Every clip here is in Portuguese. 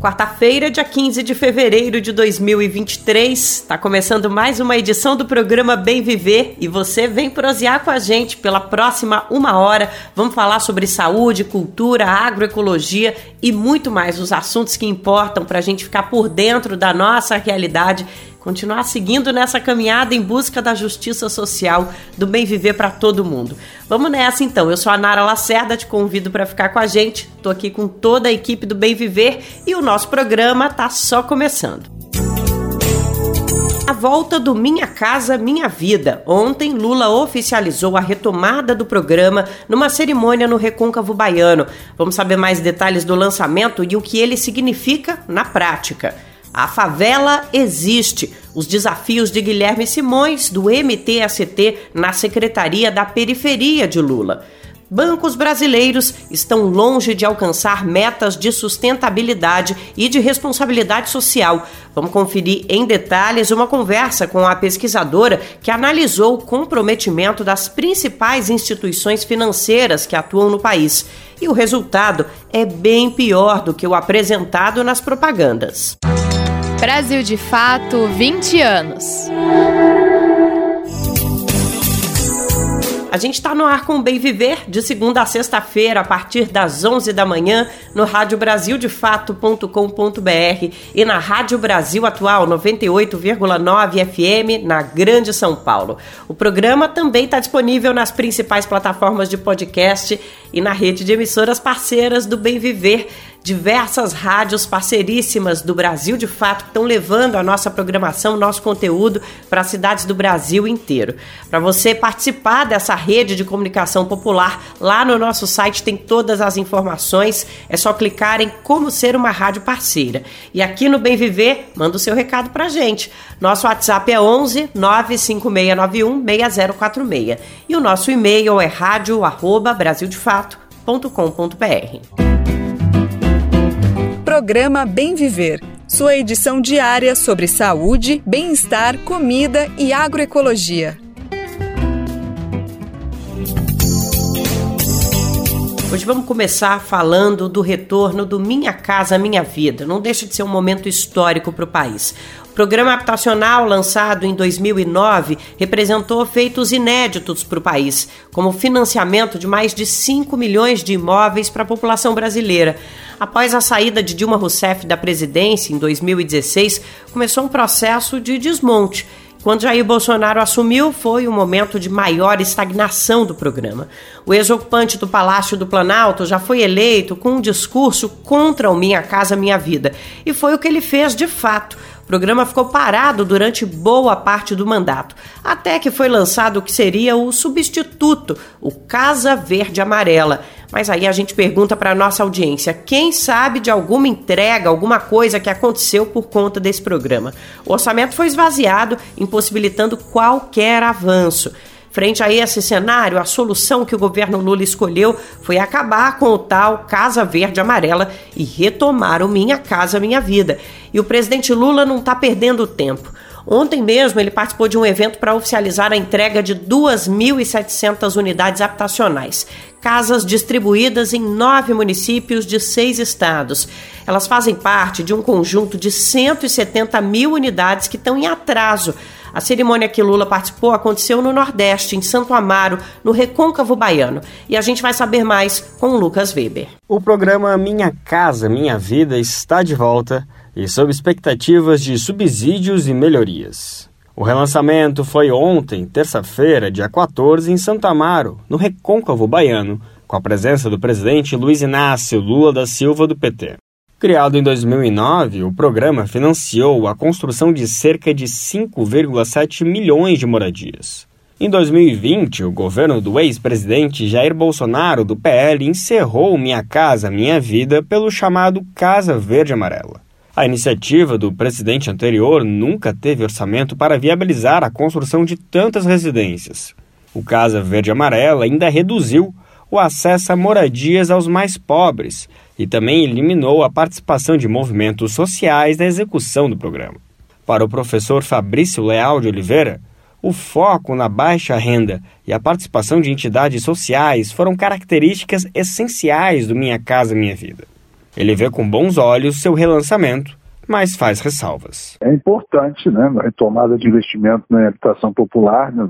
Quarta-feira, dia 15 de fevereiro de 2023, está começando mais uma edição do programa Bem Viver. E você vem prosear com a gente pela próxima uma hora. Vamos falar sobre saúde, cultura, agroecologia e muito mais os assuntos que importam para a gente ficar por dentro da nossa realidade continuar seguindo nessa caminhada em busca da justiça social, do bem viver para todo mundo. Vamos nessa então. Eu sou a Nara Lacerda, te convido para ficar com a gente. Tô aqui com toda a equipe do Bem Viver e o nosso programa tá só começando. A volta do Minha Casa Minha Vida. Ontem, Lula oficializou a retomada do programa numa cerimônia no Recôncavo Baiano. Vamos saber mais detalhes do lançamento e o que ele significa na prática. A favela existe. Os desafios de Guilherme Simões, do MTST, na Secretaria da Periferia de Lula. Bancos brasileiros estão longe de alcançar metas de sustentabilidade e de responsabilidade social. Vamos conferir em detalhes uma conversa com a pesquisadora que analisou o comprometimento das principais instituições financeiras que atuam no país. E o resultado é bem pior do que o apresentado nas propagandas. Brasil de Fato 20 anos. A gente está no ar com o Bem Viver, de segunda a sexta-feira, a partir das 11 da manhã, no Rádio Brasil de Fato.com.br e na Rádio Brasil Atual 98,9 FM, na Grande São Paulo. O programa também está disponível nas principais plataformas de podcast e na rede de emissoras parceiras do Bem Viver diversas rádios parceiríssimas do Brasil de fato estão levando a nossa programação, nosso conteúdo para cidades do Brasil inteiro. Para você participar dessa rede de comunicação popular, lá no nosso site tem todas as informações, é só clicar em como ser uma rádio parceira. E aqui no Bem Viver, manda o seu recado para gente. Nosso WhatsApp é 11 95691 6046 e o nosso e-mail é rádio@brasildefato.com.br. Programa Bem Viver, sua edição diária sobre saúde, bem-estar, comida e agroecologia. Hoje vamos começar falando do retorno do Minha Casa Minha Vida. Não deixa de ser um momento histórico para o país. O programa habitacional, lançado em 2009, representou feitos inéditos para o país, como financiamento de mais de 5 milhões de imóveis para a população brasileira. Após a saída de Dilma Rousseff da presidência em 2016, começou um processo de desmonte quando Jair Bolsonaro assumiu, foi o momento de maior estagnação do programa. O ex-ocupante do Palácio do Planalto já foi eleito com um discurso contra o Minha Casa Minha Vida. E foi o que ele fez de fato. Programa ficou parado durante boa parte do mandato, até que foi lançado o que seria o substituto, o Casa Verde Amarela. Mas aí a gente pergunta para nossa audiência: quem sabe de alguma entrega, alguma coisa que aconteceu por conta desse programa? O orçamento foi esvaziado, impossibilitando qualquer avanço. Frente a esse cenário, a solução que o governo Lula escolheu foi acabar com o tal Casa Verde Amarela e retomar o Minha Casa Minha Vida. E o presidente Lula não está perdendo tempo. Ontem mesmo ele participou de um evento para oficializar a entrega de 2.700 unidades habitacionais, casas distribuídas em nove municípios de seis estados. Elas fazem parte de um conjunto de 170 mil unidades que estão em atraso a cerimônia que Lula participou aconteceu no Nordeste, em Santo Amaro, no Recôncavo Baiano. E a gente vai saber mais com Lucas Weber. O programa Minha Casa Minha Vida está de volta e sob expectativas de subsídios e melhorias. O relançamento foi ontem, terça-feira, dia 14, em Santo Amaro, no Recôncavo Baiano, com a presença do presidente Luiz Inácio Lula da Silva do PT. Criado em 2009, o programa financiou a construção de cerca de 5,7 milhões de moradias. Em 2020, o governo do ex-presidente Jair Bolsonaro, do PL, encerrou Minha Casa Minha Vida pelo chamado Casa Verde Amarela. A iniciativa do presidente anterior nunca teve orçamento para viabilizar a construção de tantas residências. O Casa Verde Amarela ainda reduziu o acesso a moradias aos mais pobres e também eliminou a participação de movimentos sociais na execução do programa. Para o professor Fabrício Leal de Oliveira, o foco na baixa renda e a participação de entidades sociais foram características essenciais do Minha Casa Minha Vida. Ele vê com bons olhos seu relançamento mas faz ressalvas. É importante né, a retomada de investimento na habitação popular, né,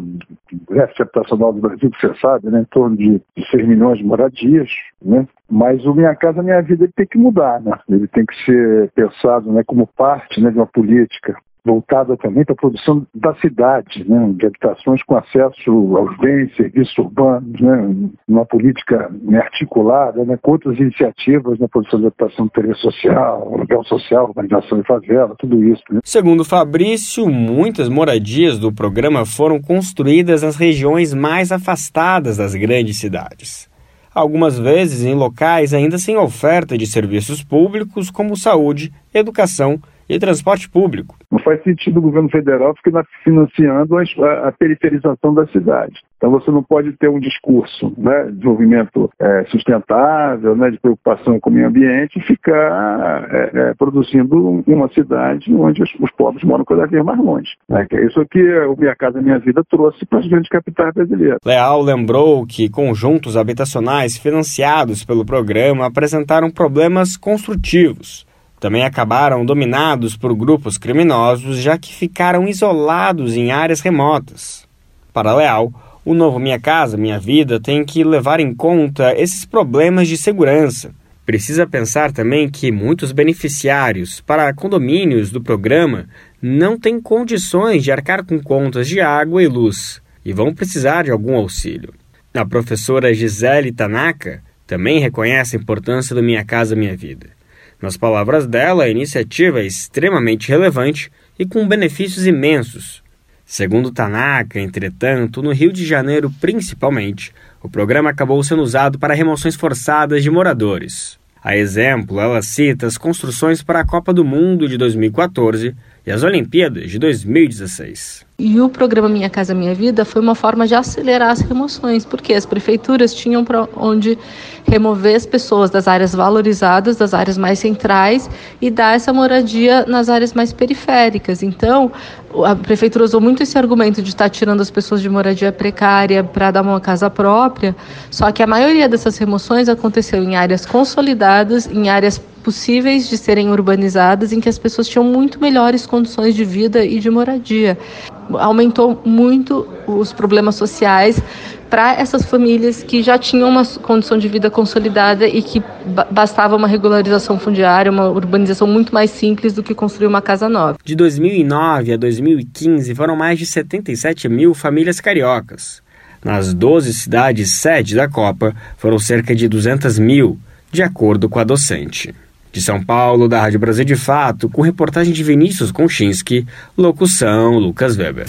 déficit habitacional do Brasil, que você sabe, né, em torno de, de 6 milhões de moradias, né, mas o Minha Casa Minha Vida tem que mudar, né, ele tem que ser pensado né, como parte né, de uma política voltada também para a produção da cidade, né, de habitações com acesso aos bens, serviços urbanos, né, uma política né, articulada né, com outras iniciativas na produção de habitação de interesse social, aluguel social, urbanização de favela, tudo isso. Né. Segundo Fabrício, muitas moradias do programa foram construídas nas regiões mais afastadas das grandes cidades. Algumas vezes em locais ainda sem oferta de serviços públicos como saúde, educação e transporte público. Não faz sentido o governo federal ficar financiando a, a periferização da cidade. Então você não pode ter um discurso né, de desenvolvimento é, sustentável, né, de preocupação com o meio ambiente e ficar é, é, produzindo uma cidade onde os, os, pobres moram cada vez mais longe. Né, que é isso que o Minha Casa Minha Vida trouxe para as grandes capitais brasileiras. Leal lembrou que conjuntos habitacionais financiados pelo programa apresentaram problemas construtivos também acabaram dominados por grupos criminosos, já que ficaram isolados em áreas remotas. Para Leal, o novo Minha Casa Minha Vida tem que levar em conta esses problemas de segurança. Precisa pensar também que muitos beneficiários para condomínios do programa não têm condições de arcar com contas de água e luz e vão precisar de algum auxílio. A professora Gisele Tanaka também reconhece a importância do Minha Casa Minha Vida. Nas palavras dela, a iniciativa é extremamente relevante e com benefícios imensos. Segundo Tanaka, entretanto, no Rio de Janeiro principalmente, o programa acabou sendo usado para remoções forçadas de moradores. A exemplo, ela cita as construções para a Copa do Mundo de 2014 e as Olimpíadas de 2016. E o programa Minha Casa Minha Vida foi uma forma de acelerar as remoções, porque as prefeituras tinham para onde remover as pessoas das áreas valorizadas, das áreas mais centrais e dar essa moradia nas áreas mais periféricas. Então, a prefeitura usou muito esse argumento de estar tirando as pessoas de moradia precária para dar uma casa própria, só que a maioria dessas remoções aconteceu em áreas consolidadas, em áreas possíveis de serem urbanizadas, em que as pessoas tinham muito melhores condições de vida e de moradia aumentou muito os problemas sociais para essas famílias que já tinham uma condição de vida consolidada e que bastava uma regularização fundiária, uma urbanização muito mais simples do que construir uma casa nova. De 2009 a 2015 foram mais de 77 mil famílias cariocas. Nas 12 cidades sede da Copa foram cerca de 200 mil, de acordo com a docente. De São Paulo, da Rádio Brasil de Fato, com reportagem de Vinícius Konchinski, locução Lucas Weber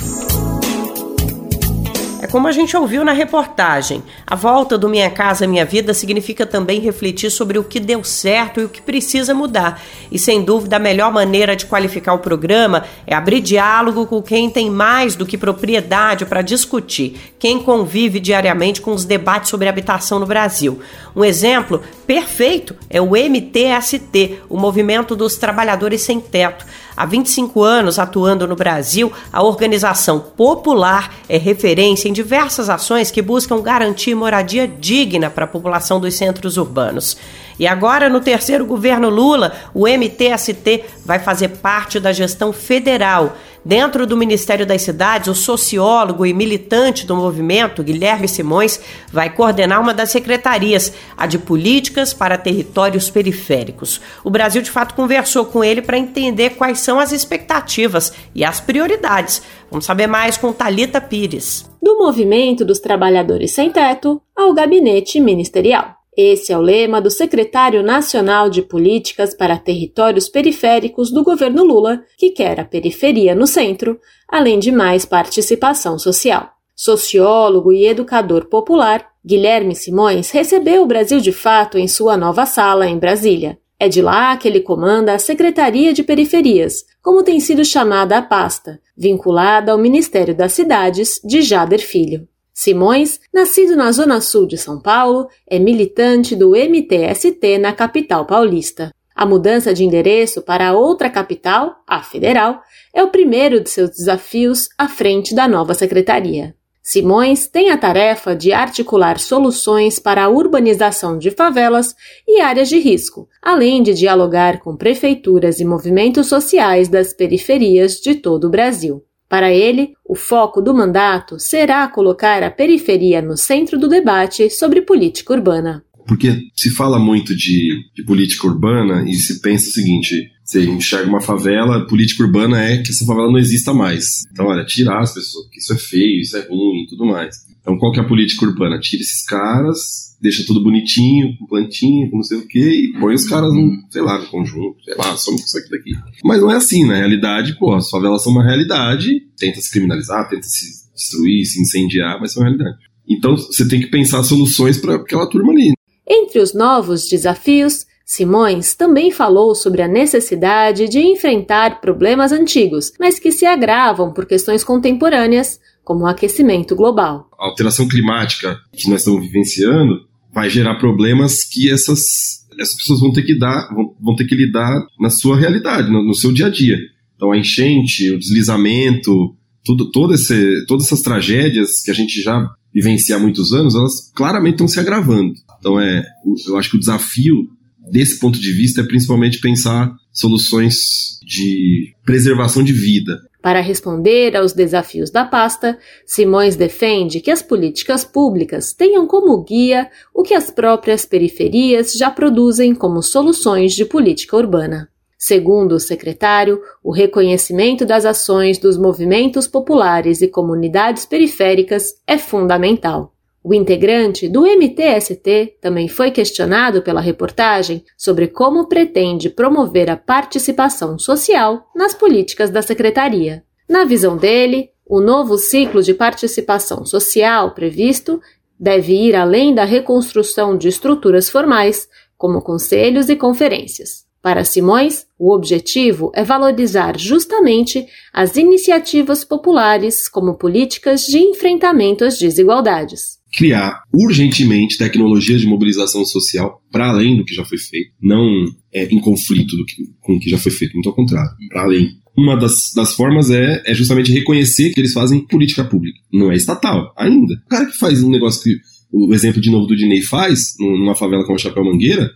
como a gente ouviu na reportagem, a volta do Minha Casa Minha Vida significa também refletir sobre o que deu certo e o que precisa mudar. E sem dúvida, a melhor maneira de qualificar o programa é abrir diálogo com quem tem mais do que propriedade para discutir, quem convive diariamente com os debates sobre habitação no Brasil. Um exemplo perfeito é o MTST, o Movimento dos Trabalhadores Sem Teto. Há 25 anos atuando no Brasil, a organização popular é referência em diversas ações que buscam garantir moradia digna para a população dos centros urbanos. E agora, no terceiro governo Lula, o MTST vai fazer parte da gestão federal. Dentro do Ministério das Cidades, o sociólogo e militante do movimento, Guilherme Simões, vai coordenar uma das secretarias, a de Políticas para Territórios Periféricos. O Brasil, de fato, conversou com ele para entender quais são as expectativas e as prioridades. Vamos saber mais com Talita Pires. Do movimento dos trabalhadores sem teto ao gabinete ministerial. Esse é o lema do secretário nacional de Políticas para Territórios Periféricos do governo Lula, que quer a periferia no centro, além de mais participação social. Sociólogo e educador popular, Guilherme Simões recebeu o Brasil de Fato em sua nova sala em Brasília. É de lá que ele comanda a Secretaria de Periferias, como tem sido chamada a pasta, vinculada ao Ministério das Cidades de Jader Filho. Simões, nascido na zona sul de São Paulo, é militante do MTST na capital paulista. A mudança de endereço para outra capital, a federal, é o primeiro de seus desafios à frente da nova secretaria. Simões tem a tarefa de articular soluções para a urbanização de favelas e áreas de risco, além de dialogar com prefeituras e movimentos sociais das periferias de todo o Brasil. Para ele, o foco do mandato será colocar a periferia no centro do debate sobre política urbana. Porque se fala muito de, de política urbana e se pensa o seguinte: você enxerga uma favela, política urbana é que essa favela não exista mais. Então, olha, tirar as pessoas, porque isso é feio, isso é ruim e tudo mais. Então, qual que é a política urbana? Tira esses caras, deixa tudo bonitinho, com plantinha, com não sei o quê, e põe os caras, no, sei lá, no conjunto, sei lá, some isso aqui daqui. Mas não é assim, na realidade, pô, as favelas são uma realidade, tenta se criminalizar, tenta se destruir, se incendiar, mas são uma realidade. Então, você tem que pensar soluções para aquela turma ali. Entre os novos desafios, Simões também falou sobre a necessidade de enfrentar problemas antigos, mas que se agravam por questões contemporâneas, como o aquecimento global. A alteração climática que nós estamos vivenciando vai gerar problemas que essas, essas pessoas vão ter que dar, vão, vão ter que lidar na sua realidade, no, no, seu dia a dia. Então a enchente, o deslizamento, tudo, todo esse, todas essas tragédias que a gente já vivencia há muitos anos, elas claramente estão se agravando. Então é, eu acho que o desafio desse ponto de vista, é principalmente pensar soluções de preservação de vida. Para responder aos desafios da pasta, Simões defende que as políticas públicas tenham como guia o que as próprias periferias já produzem como soluções de política urbana. Segundo o secretário, o reconhecimento das ações dos movimentos populares e comunidades periféricas é fundamental. O integrante do MTST também foi questionado pela reportagem sobre como pretende promover a participação social nas políticas da secretaria. Na visão dele, o novo ciclo de participação social previsto deve ir além da reconstrução de estruturas formais, como conselhos e conferências. Para Simões, o objetivo é valorizar justamente as iniciativas populares como políticas de enfrentamento às desigualdades criar urgentemente tecnologias de mobilização social para além do que já foi feito, não é, em conflito que, com o que já foi feito, muito ao contrário, para além. Uma das, das formas é, é justamente reconhecer que eles fazem política pública, não é estatal, ainda. O cara que faz um negócio que o exemplo de novo do Dinei faz, numa favela como a Chapéu Mangueira,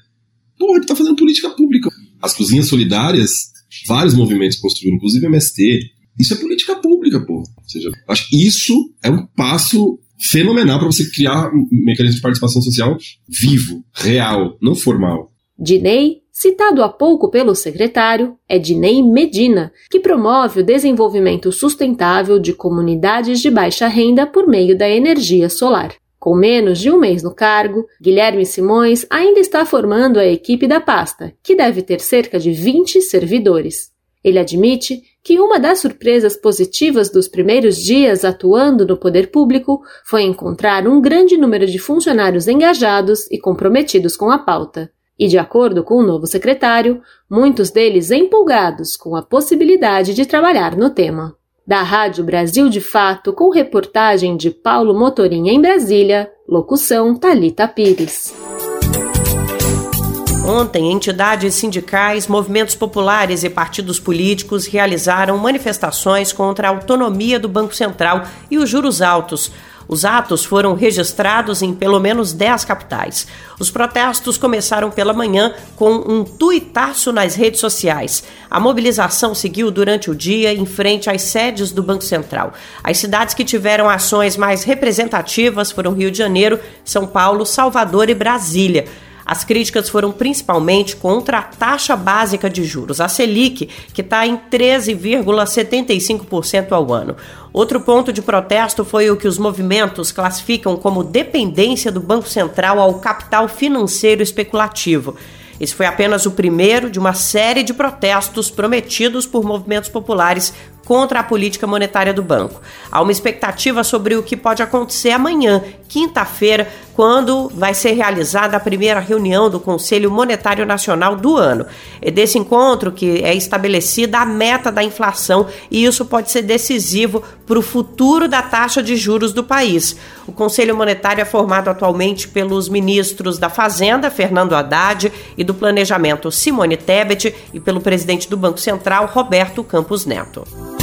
pô, ele tá fazendo política pública. As cozinhas solidárias, vários movimentos construíram, inclusive MST. Isso é política pública, pô. Ou seja, acho que isso é um passo fenomenal para você criar um mecanismo de participação social vivo, real, não formal. Dinei, citado há pouco pelo secretário, é Dinei Medina, que promove o desenvolvimento sustentável de comunidades de baixa renda por meio da energia solar. Com menos de um mês no cargo, Guilherme Simões ainda está formando a equipe da pasta, que deve ter cerca de 20 servidores. Ele admite que uma das surpresas positivas dos primeiros dias atuando no poder público foi encontrar um grande número de funcionários engajados e comprometidos com a pauta. E, de acordo com o novo secretário, muitos deles empolgados com a possibilidade de trabalhar no tema. Da Rádio Brasil de Fato, com reportagem de Paulo Motorim em Brasília, locução Talita Pires. Ontem, entidades sindicais, movimentos populares e partidos políticos realizaram manifestações contra a autonomia do Banco Central e os juros altos. Os atos foram registrados em pelo menos 10 capitais. Os protestos começaram pela manhã com um tuitaço nas redes sociais. A mobilização seguiu durante o dia em frente às sedes do Banco Central. As cidades que tiveram ações mais representativas foram Rio de Janeiro, São Paulo, Salvador e Brasília. As críticas foram principalmente contra a taxa básica de juros, a Selic, que está em 13,75% ao ano. Outro ponto de protesto foi o que os movimentos classificam como dependência do Banco Central ao capital financeiro especulativo. Esse foi apenas o primeiro de uma série de protestos prometidos por movimentos populares contra a política monetária do banco. Há uma expectativa sobre o que pode acontecer amanhã, quinta-feira, quando vai ser realizada a primeira reunião do Conselho Monetário Nacional do ano. É desse encontro que é estabelecida a meta da inflação e isso pode ser decisivo para o futuro da taxa de juros do país. O Conselho Monetário é formado atualmente pelos ministros da Fazenda, Fernando Haddad, e do Planejamento, Simone Tebet, e pelo presidente do Banco Central, Roberto Campos Neto.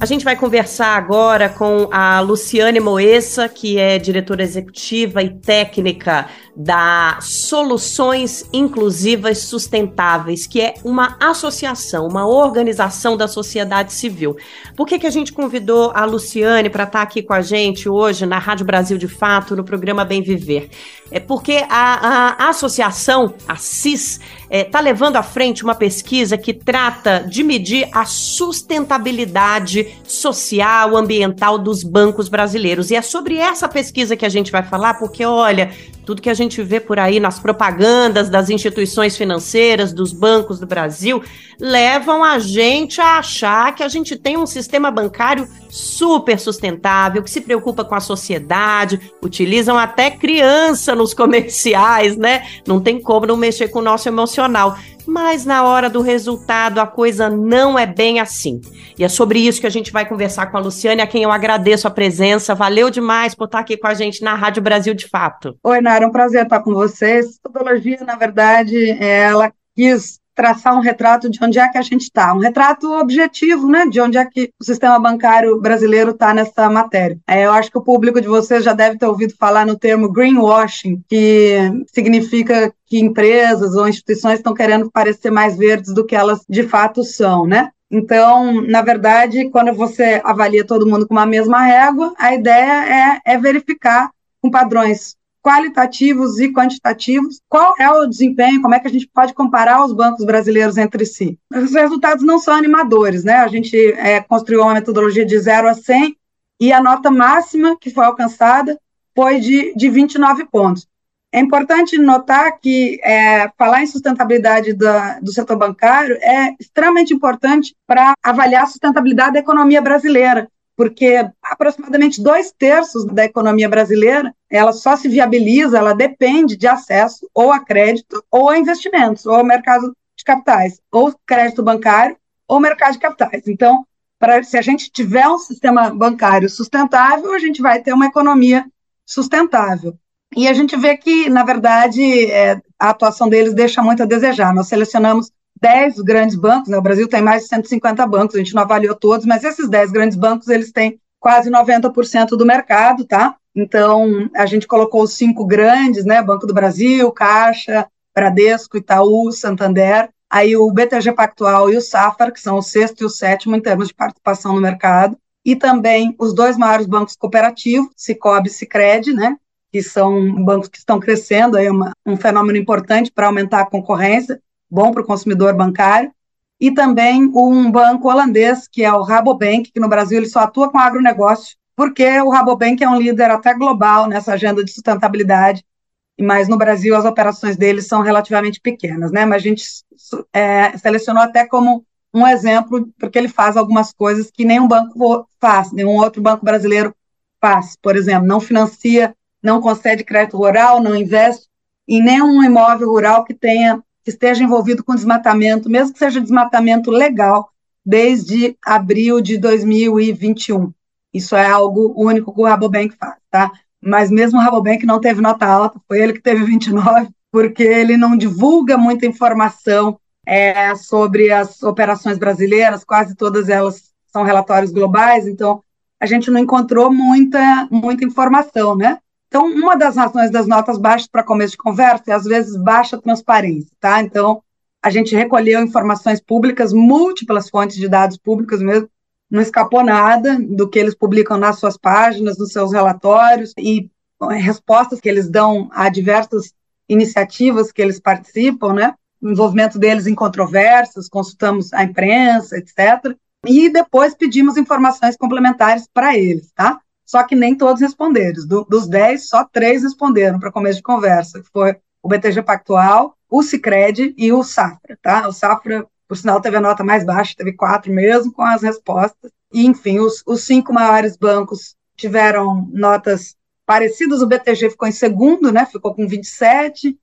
A gente vai conversar agora com a Luciane Moessa, que é diretora executiva e técnica da Soluções Inclusivas Sustentáveis, que é uma associação, uma organização da sociedade civil. Por que, que a gente convidou a Luciane para estar tá aqui com a gente hoje na Rádio Brasil de Fato, no programa Bem Viver? É porque a, a associação, a CIS, está é, tá levando à frente uma pesquisa que trata de medir a sustentabilidade social, ambiental dos bancos brasileiros. E é sobre essa pesquisa que a gente vai falar, porque, olha, tudo que a gente vê por aí nas propagandas das instituições financeiras, dos bancos do Brasil, levam a gente a achar que a gente tem um sistema bancário super sustentável, que se preocupa com a sociedade, utilizam até criança nos comerciais, né? Não tem como não mexer com o nosso emocional. Mas na hora do resultado a coisa não é bem assim. E é sobre isso que a gente vai conversar com a Luciane, a quem eu agradeço a presença. Valeu demais por estar aqui com a gente na Rádio Brasil de Fato. Oi, Nara, é um prazer estar com vocês. Metodologia, na verdade, ela quis traçar um retrato de onde é que a gente está, um retrato objetivo, né, de onde é que o sistema bancário brasileiro está nessa matéria. É, eu acho que o público de vocês já deve ter ouvido falar no termo greenwashing, que significa que empresas ou instituições estão querendo parecer mais verdes do que elas de fato são, né? Então, na verdade, quando você avalia todo mundo com uma mesma régua, a ideia é, é verificar com padrões qualitativos e quantitativos, qual é o desempenho, como é que a gente pode comparar os bancos brasileiros entre si. Os resultados não são animadores, né? A gente é, construiu uma metodologia de 0 a 100 e a nota máxima que foi alcançada foi de, de 29 pontos. É importante notar que é, falar em sustentabilidade da, do setor bancário é extremamente importante para avaliar a sustentabilidade da economia brasileira porque aproximadamente dois terços da economia brasileira ela só se viabiliza, ela depende de acesso ou a crédito ou a investimentos, ou ao mercado de capitais, ou crédito bancário ou mercado de capitais. Então, para se a gente tiver um sistema bancário sustentável, a gente vai ter uma economia sustentável. E a gente vê que, na verdade, é, a atuação deles deixa muito a desejar. Nós selecionamos 10 grandes bancos, né? o Brasil tem mais de 150 bancos, a gente não avaliou todos, mas esses 10 grandes bancos, eles têm quase 90% do mercado, tá? Então, a gente colocou os cinco grandes, né? Banco do Brasil, Caixa, Bradesco, Itaú, Santander, aí o BTG Pactual e o Safra, que são o sexto e o sétimo em termos de participação no mercado, e também os dois maiores bancos cooperativos, Cicobi e Sicredi, né? Que são bancos que estão crescendo, aí é uma, um fenômeno importante para aumentar a concorrência, bom para o consumidor bancário, e também um banco holandês, que é o Rabobank, que no Brasil ele só atua com agronegócio, porque o Rabobank é um líder até global nessa agenda de sustentabilidade, mas no Brasil as operações deles são relativamente pequenas, né? Mas a gente é, selecionou até como um exemplo, porque ele faz algumas coisas que nenhum banco faz, nenhum outro banco brasileiro faz. Por exemplo, não financia, não concede crédito rural, não investe em nenhum imóvel rural que tenha que esteja envolvido com desmatamento, mesmo que seja desmatamento legal, desde abril de 2021. Isso é algo único que o Rabobank faz, tá? Mas mesmo o Rabobank não teve nota alta, foi ele que teve 29, porque ele não divulga muita informação é, sobre as operações brasileiras, quase todas elas são relatórios globais, então a gente não encontrou muita, muita informação, né? Então, uma das razões das notas baixas para começo de conversa é, às vezes, baixa transparência, tá? Então, a gente recolheu informações públicas, múltiplas fontes de dados públicos mesmo, não escapou nada do que eles publicam nas suas páginas, nos seus relatórios e respostas que eles dão a diversas iniciativas que eles participam, né? O envolvimento deles em controvérsias, consultamos a imprensa, etc. E depois pedimos informações complementares para eles, tá? Só que nem todos responderam. Do, dos 10, só três responderam para começo de conversa, que foi o BTG Pactual, o Cicred e o Safra, tá? O Safra por sinal teve a nota mais baixa, teve quatro mesmo, com as respostas. E, enfim, os, os cinco maiores bancos tiveram notas parecidas, o BTG ficou em segundo, né, ficou com 27,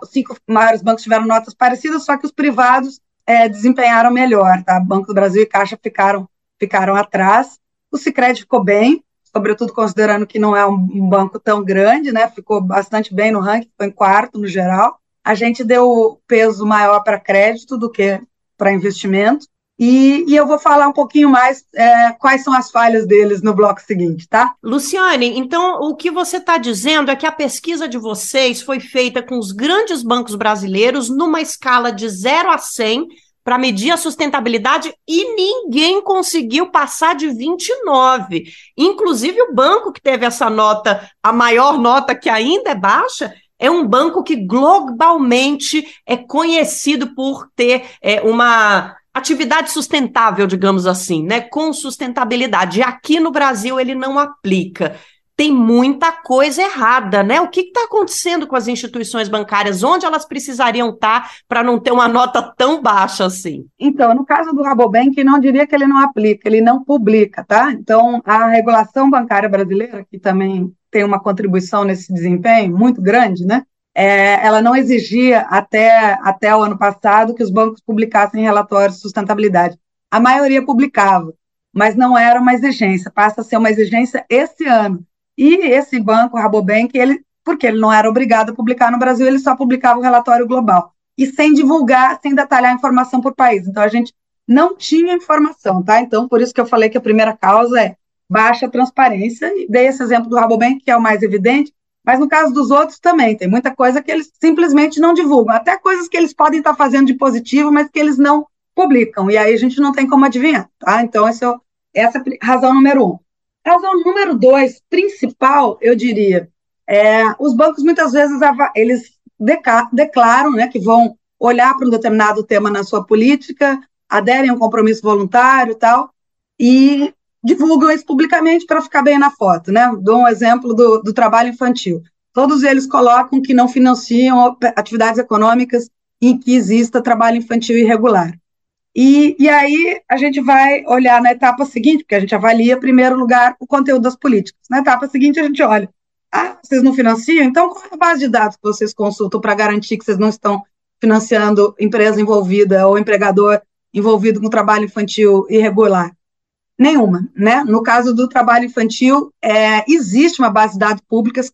os cinco maiores bancos tiveram notas parecidas, só que os privados é, desempenharam melhor, tá? Banco do Brasil e Caixa ficaram, ficaram atrás. O Sicredi ficou bem, sobretudo considerando que não é um, banco tão grande, né? Ficou bastante bem no ranking, ficou em quarto no geral. A gente deu peso maior para crédito do que para investimento. E, e, eu vou falar um pouquinho mais é, quais são as falhas deles no bloco seguinte, tá? Luciane, então o que você está dizendo é que a pesquisa de vocês foi feita com os grandes bancos brasileiros numa escala de 0 a 100 para medir a sustentabilidade e ninguém conseguiu passar de 29. Inclusive o banco que teve essa nota, a maior nota que ainda é baixa, é um banco que globalmente é conhecido por ter é, uma atividade sustentável, digamos assim, né, com sustentabilidade. Aqui no Brasil ele não aplica. Tem muita coisa errada, né? O que está acontecendo com as instituições bancárias? Onde elas precisariam estar tá para não ter uma nota tão baixa assim? Então, no caso do Rabobank, não diria que ele não aplica, ele não publica, tá? Então, a regulação bancária brasileira, que também tem uma contribuição nesse desempenho muito grande, né? é, ela não exigia até, até o ano passado que os bancos publicassem relatórios de sustentabilidade. A maioria publicava, mas não era uma exigência, passa a ser uma exigência esse ano. E esse banco, o Rabobank, ele, porque ele não era obrigado a publicar no Brasil, ele só publicava o relatório global. E sem divulgar, sem detalhar a informação por país. Então, a gente não tinha informação, tá? Então, por isso que eu falei que a primeira causa é baixa transparência, e dei esse exemplo do Rabobank, que é o mais evidente, mas no caso dos outros também, tem muita coisa que eles simplesmente não divulgam, até coisas que eles podem estar fazendo de positivo, mas que eles não publicam, e aí a gente não tem como adivinhar, tá? Então, esse é, essa é a razão número um. Razão número dois, principal, eu diria, é, os bancos muitas vezes eles declaram né, que vão olhar para um determinado tema na sua política, aderem a um compromisso voluntário e tal, e divulgam isso publicamente para ficar bem na foto, né? Dou um exemplo do, do trabalho infantil. Todos eles colocam que não financiam atividades econômicas em que exista trabalho infantil irregular. E, e aí a gente vai olhar na etapa seguinte, porque a gente avalia, em primeiro lugar, o conteúdo das políticas. Na etapa seguinte, a gente olha, ah, vocês não financiam? Então, qual é a base de dados que vocês consultam para garantir que vocês não estão financiando empresa envolvida ou empregador envolvido com trabalho infantil irregular? Nenhuma, né? No caso do trabalho infantil, é, existe uma base de dados públicas,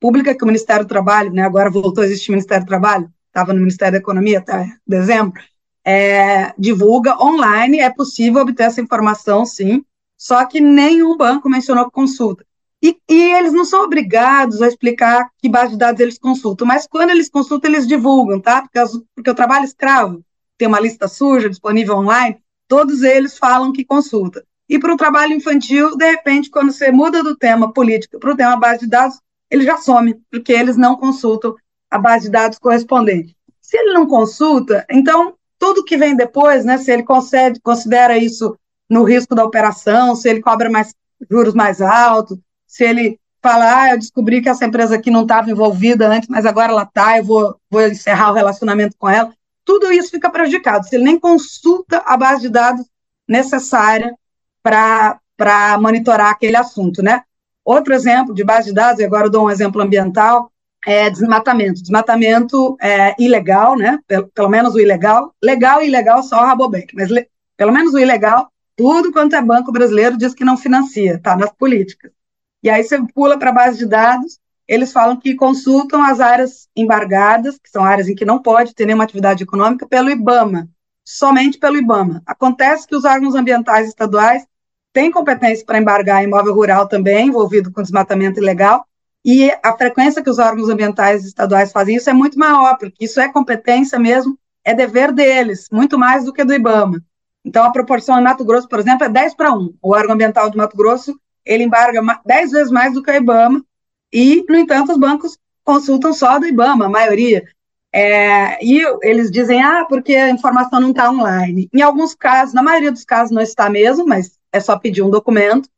pública que o Ministério do Trabalho, né, agora voltou a existir o Ministério do Trabalho, estava no Ministério da Economia até dezembro, é, divulga online, é possível obter essa informação, sim, só que nenhum banco mencionou consulta. E, e, eles não são obrigados a explicar que base de dados eles consultam, mas quando eles consultam, eles divulgam, tá? Porque, as, porque o trabalho escravo tem uma lista suja disponível online, todos eles falam que consulta. E para o trabalho infantil, de repente, quando você muda do tema política para o tema base de dados, ele já some, porque eles não consultam a base de dados correspondente. Se ele não consulta, então tudo que vem depois, né, se ele concede, considera isso no risco da operação, se ele cobra mais juros mais altos, se ele fala, ah, eu descobri que essa empresa aqui não estava envolvida antes, mas agora ela está, eu vou, vou encerrar o relacionamento com ela, tudo isso fica prejudicado, se ele nem consulta a base de dados necessária para monitorar aquele assunto, né? Outro exemplo de base de dados, e agora eu dou um exemplo ambiental, é desmatamento. Desmatamento é ilegal, né? Pelo, pelo menos o ilegal. Legal e ilegal só o Rabobank, mas le, pelo menos o ilegal, tudo quanto é banco brasileiro diz que não financia, tá nas políticas. E aí você pula para a base de dados, eles falam que consultam as áreas embargadas, que são áreas em que não pode ter nenhuma atividade econômica, pelo IBAMA, somente pelo IBAMA. Acontece que os órgãos ambientais estaduais tem competência para embargar imóvel rural também, envolvido com desmatamento ilegal, e a frequência que os órgãos ambientais estaduais fazem isso é muito maior, porque isso é competência mesmo, é dever deles, muito mais do que do IBAMA. Então, a proporção em Mato Grosso, por exemplo, é 10 para 1. O órgão ambiental do Mato Grosso, ele embarga 10 vezes mais do que o IBAMA, e, no entanto, os bancos consultam só do IBAMA, a maioria. É, e eles dizem, ah, porque a informação não está online. Em alguns casos, na maioria dos casos não está mesmo, mas é só pedir um documento.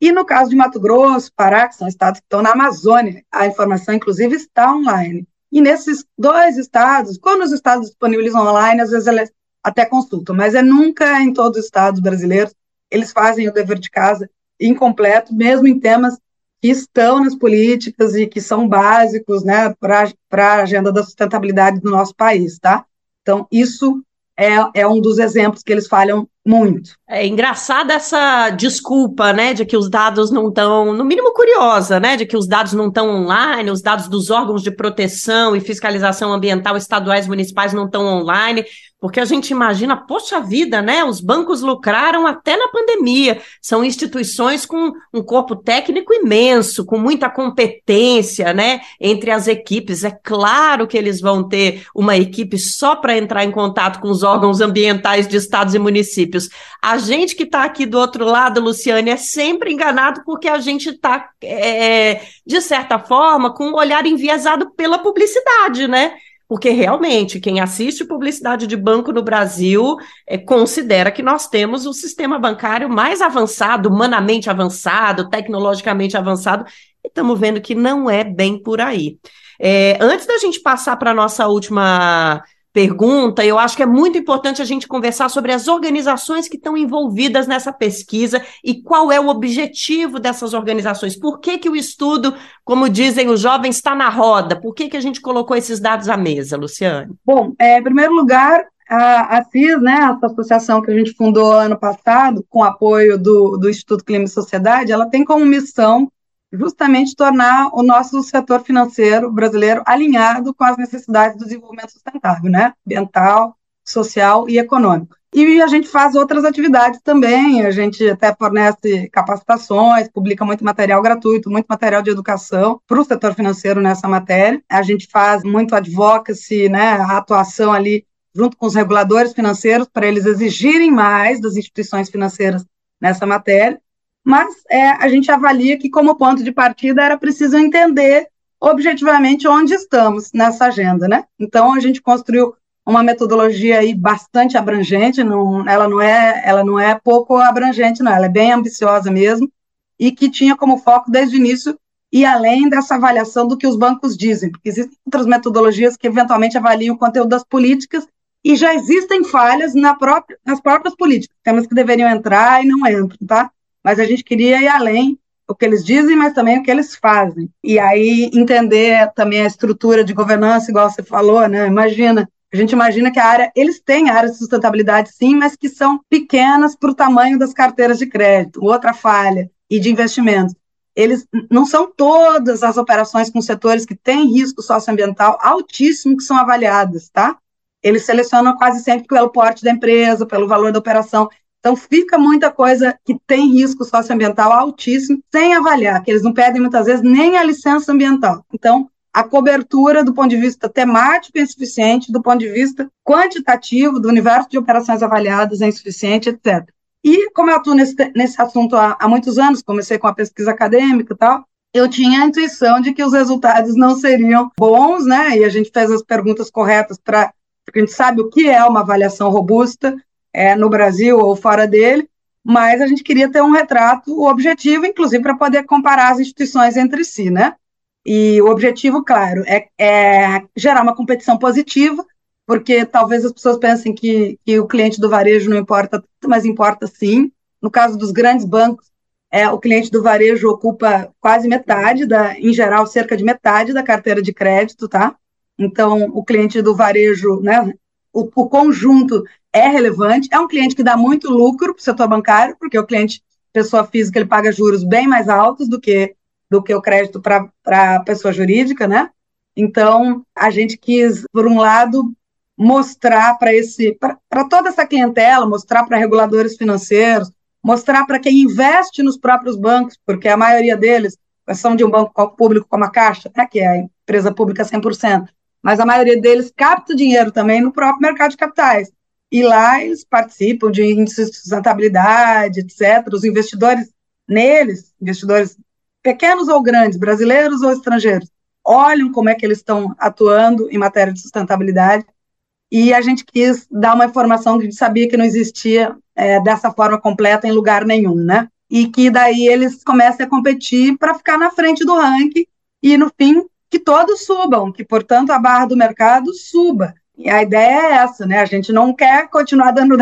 E no caso de Mato Grosso, Pará, que são estados que estão na Amazônia, a informação, inclusive, está online. E nesses dois estados, quando os estados disponibilizam online, às vezes ela, até consultam, mas é nunca em todos os estados brasileiros eles fazem o dever de casa incompleto, mesmo em temas que estão nas políticas e que são básicos né, para a agenda da sustentabilidade do nosso país, tá? Então, isso é, é um dos exemplos que eles falham muito. É engraçada essa desculpa, né, de que os dados não estão, no mínimo curiosa, né, de que os dados não estão online, os dados dos órgãos de proteção e fiscalização ambiental estaduais e municipais não estão online. Porque a gente imagina, poxa vida, né? Os bancos lucraram até na pandemia. São instituições com um corpo técnico imenso, com muita competência, né? Entre as equipes. É claro que eles vão ter uma equipe só para entrar em contato com os órgãos ambientais de estados e municípios. A gente que está aqui do outro lado, Luciane, é sempre enganado porque a gente está, é, de certa forma, com um olhar enviesado pela publicidade, né? Porque realmente quem assiste publicidade de banco no Brasil é, considera que nós temos o sistema bancário mais avançado, humanamente avançado, tecnologicamente avançado, e estamos vendo que não é bem por aí. É, antes da gente passar para a nossa última pergunta, eu acho que é muito importante a gente conversar sobre as organizações que estão envolvidas nessa pesquisa e qual é o objetivo dessas organizações. Por que, que o estudo, como dizem os jovens, está na roda? Por que, que a gente colocou esses dados à mesa, Luciane? Bom, é, em primeiro lugar, a, a CIS, né, essa associação que a gente fundou ano passado, com apoio do, do Instituto Clima e Sociedade, ela tem como missão justamente tornar o nosso setor financeiro brasileiro alinhado com as necessidades do desenvolvimento sustentável, né? Ambiental, social e econômico. E a gente faz outras atividades também, a gente até fornece capacitações, publica muito material gratuito, muito material de educação para o setor financeiro nessa matéria. A gente faz muito advocacy, né, a atuação ali junto com os reguladores financeiros para eles exigirem mais das instituições financeiras nessa matéria mas é, a gente avalia que, como ponto de partida, era preciso entender objetivamente onde estamos nessa agenda, né? Então, a gente construiu uma metodologia aí bastante abrangente, não, ela, não é, ela não é pouco abrangente, não, ela é bem ambiciosa mesmo, e que tinha como foco desde o início e além dessa avaliação do que os bancos dizem, porque existem outras metodologias que eventualmente avaliam o conteúdo das políticas e já existem falhas na própria, nas próprias políticas, temas que deveriam entrar e não entram, tá? Mas a gente queria ir além o que eles dizem, mas também o que eles fazem. E aí entender também a estrutura de governança, igual você falou, né? Imagina, a gente imagina que a área, eles têm áreas de sustentabilidade sim, mas que são pequenas para o tamanho das carteiras de crédito. Outra falha e de investimentos. Eles não são todas as operações com setores que têm risco socioambiental altíssimo que são avaliadas, tá? Eles selecionam quase sempre pelo porte da empresa, pelo valor da operação. Então, fica muita coisa que tem risco socioambiental altíssimo, sem avaliar, que eles não pedem muitas vezes nem a licença ambiental. Então, a cobertura do ponto de vista temático é insuficiente, do ponto de vista quantitativo, do universo de operações avaliadas é insuficiente, etc. E, como eu atuo nesse, nesse assunto há, há muitos anos, comecei com a pesquisa acadêmica e tal, eu tinha a intuição de que os resultados não seriam bons, né? E a gente fez as perguntas corretas para. Porque a gente sabe o que é uma avaliação robusta, é, no Brasil ou fora dele, mas a gente queria ter um retrato objetivo, inclusive para poder comparar as instituições entre si, né? E o objetivo, claro, é, é, gerar uma competição positiva, porque talvez as pessoas pensem que, que o cliente do varejo não importa, mas importa sim. No caso dos grandes bancos, é, o cliente do varejo ocupa quase metade, da, em geral, cerca de metade da carteira de crédito, tá? Então, o cliente do varejo, né, o, o conjunto é relevante, é um cliente que dá muito lucro para o setor bancário, porque o cliente, pessoa física, ele paga juros bem mais altos do que, do que o crédito para a pessoa jurídica, né? Então, a gente quis, por um lado, mostrar para esse para toda essa clientela, mostrar para reguladores financeiros, mostrar para quem investe nos próprios bancos, porque a maioria deles são de um banco público como a Caixa, né, que é a empresa pública 100%, mas a maioria deles capta dinheiro também no próprio mercado de capitais e lá eles participam de índices de sustentabilidade, etc. Os investidores neles, investidores pequenos ou grandes, brasileiros ou estrangeiros, olham como é que eles estão atuando em matéria de sustentabilidade e a gente quis dar uma informação que a gente sabia que não existia é, dessa forma completa em lugar nenhum, né? E que daí eles comecem a competir para ficar na frente do ranking e, no fim, que todos subam, que, portanto, a barra do mercado suba E a ideia é essa, né? A gente não quer continuar dando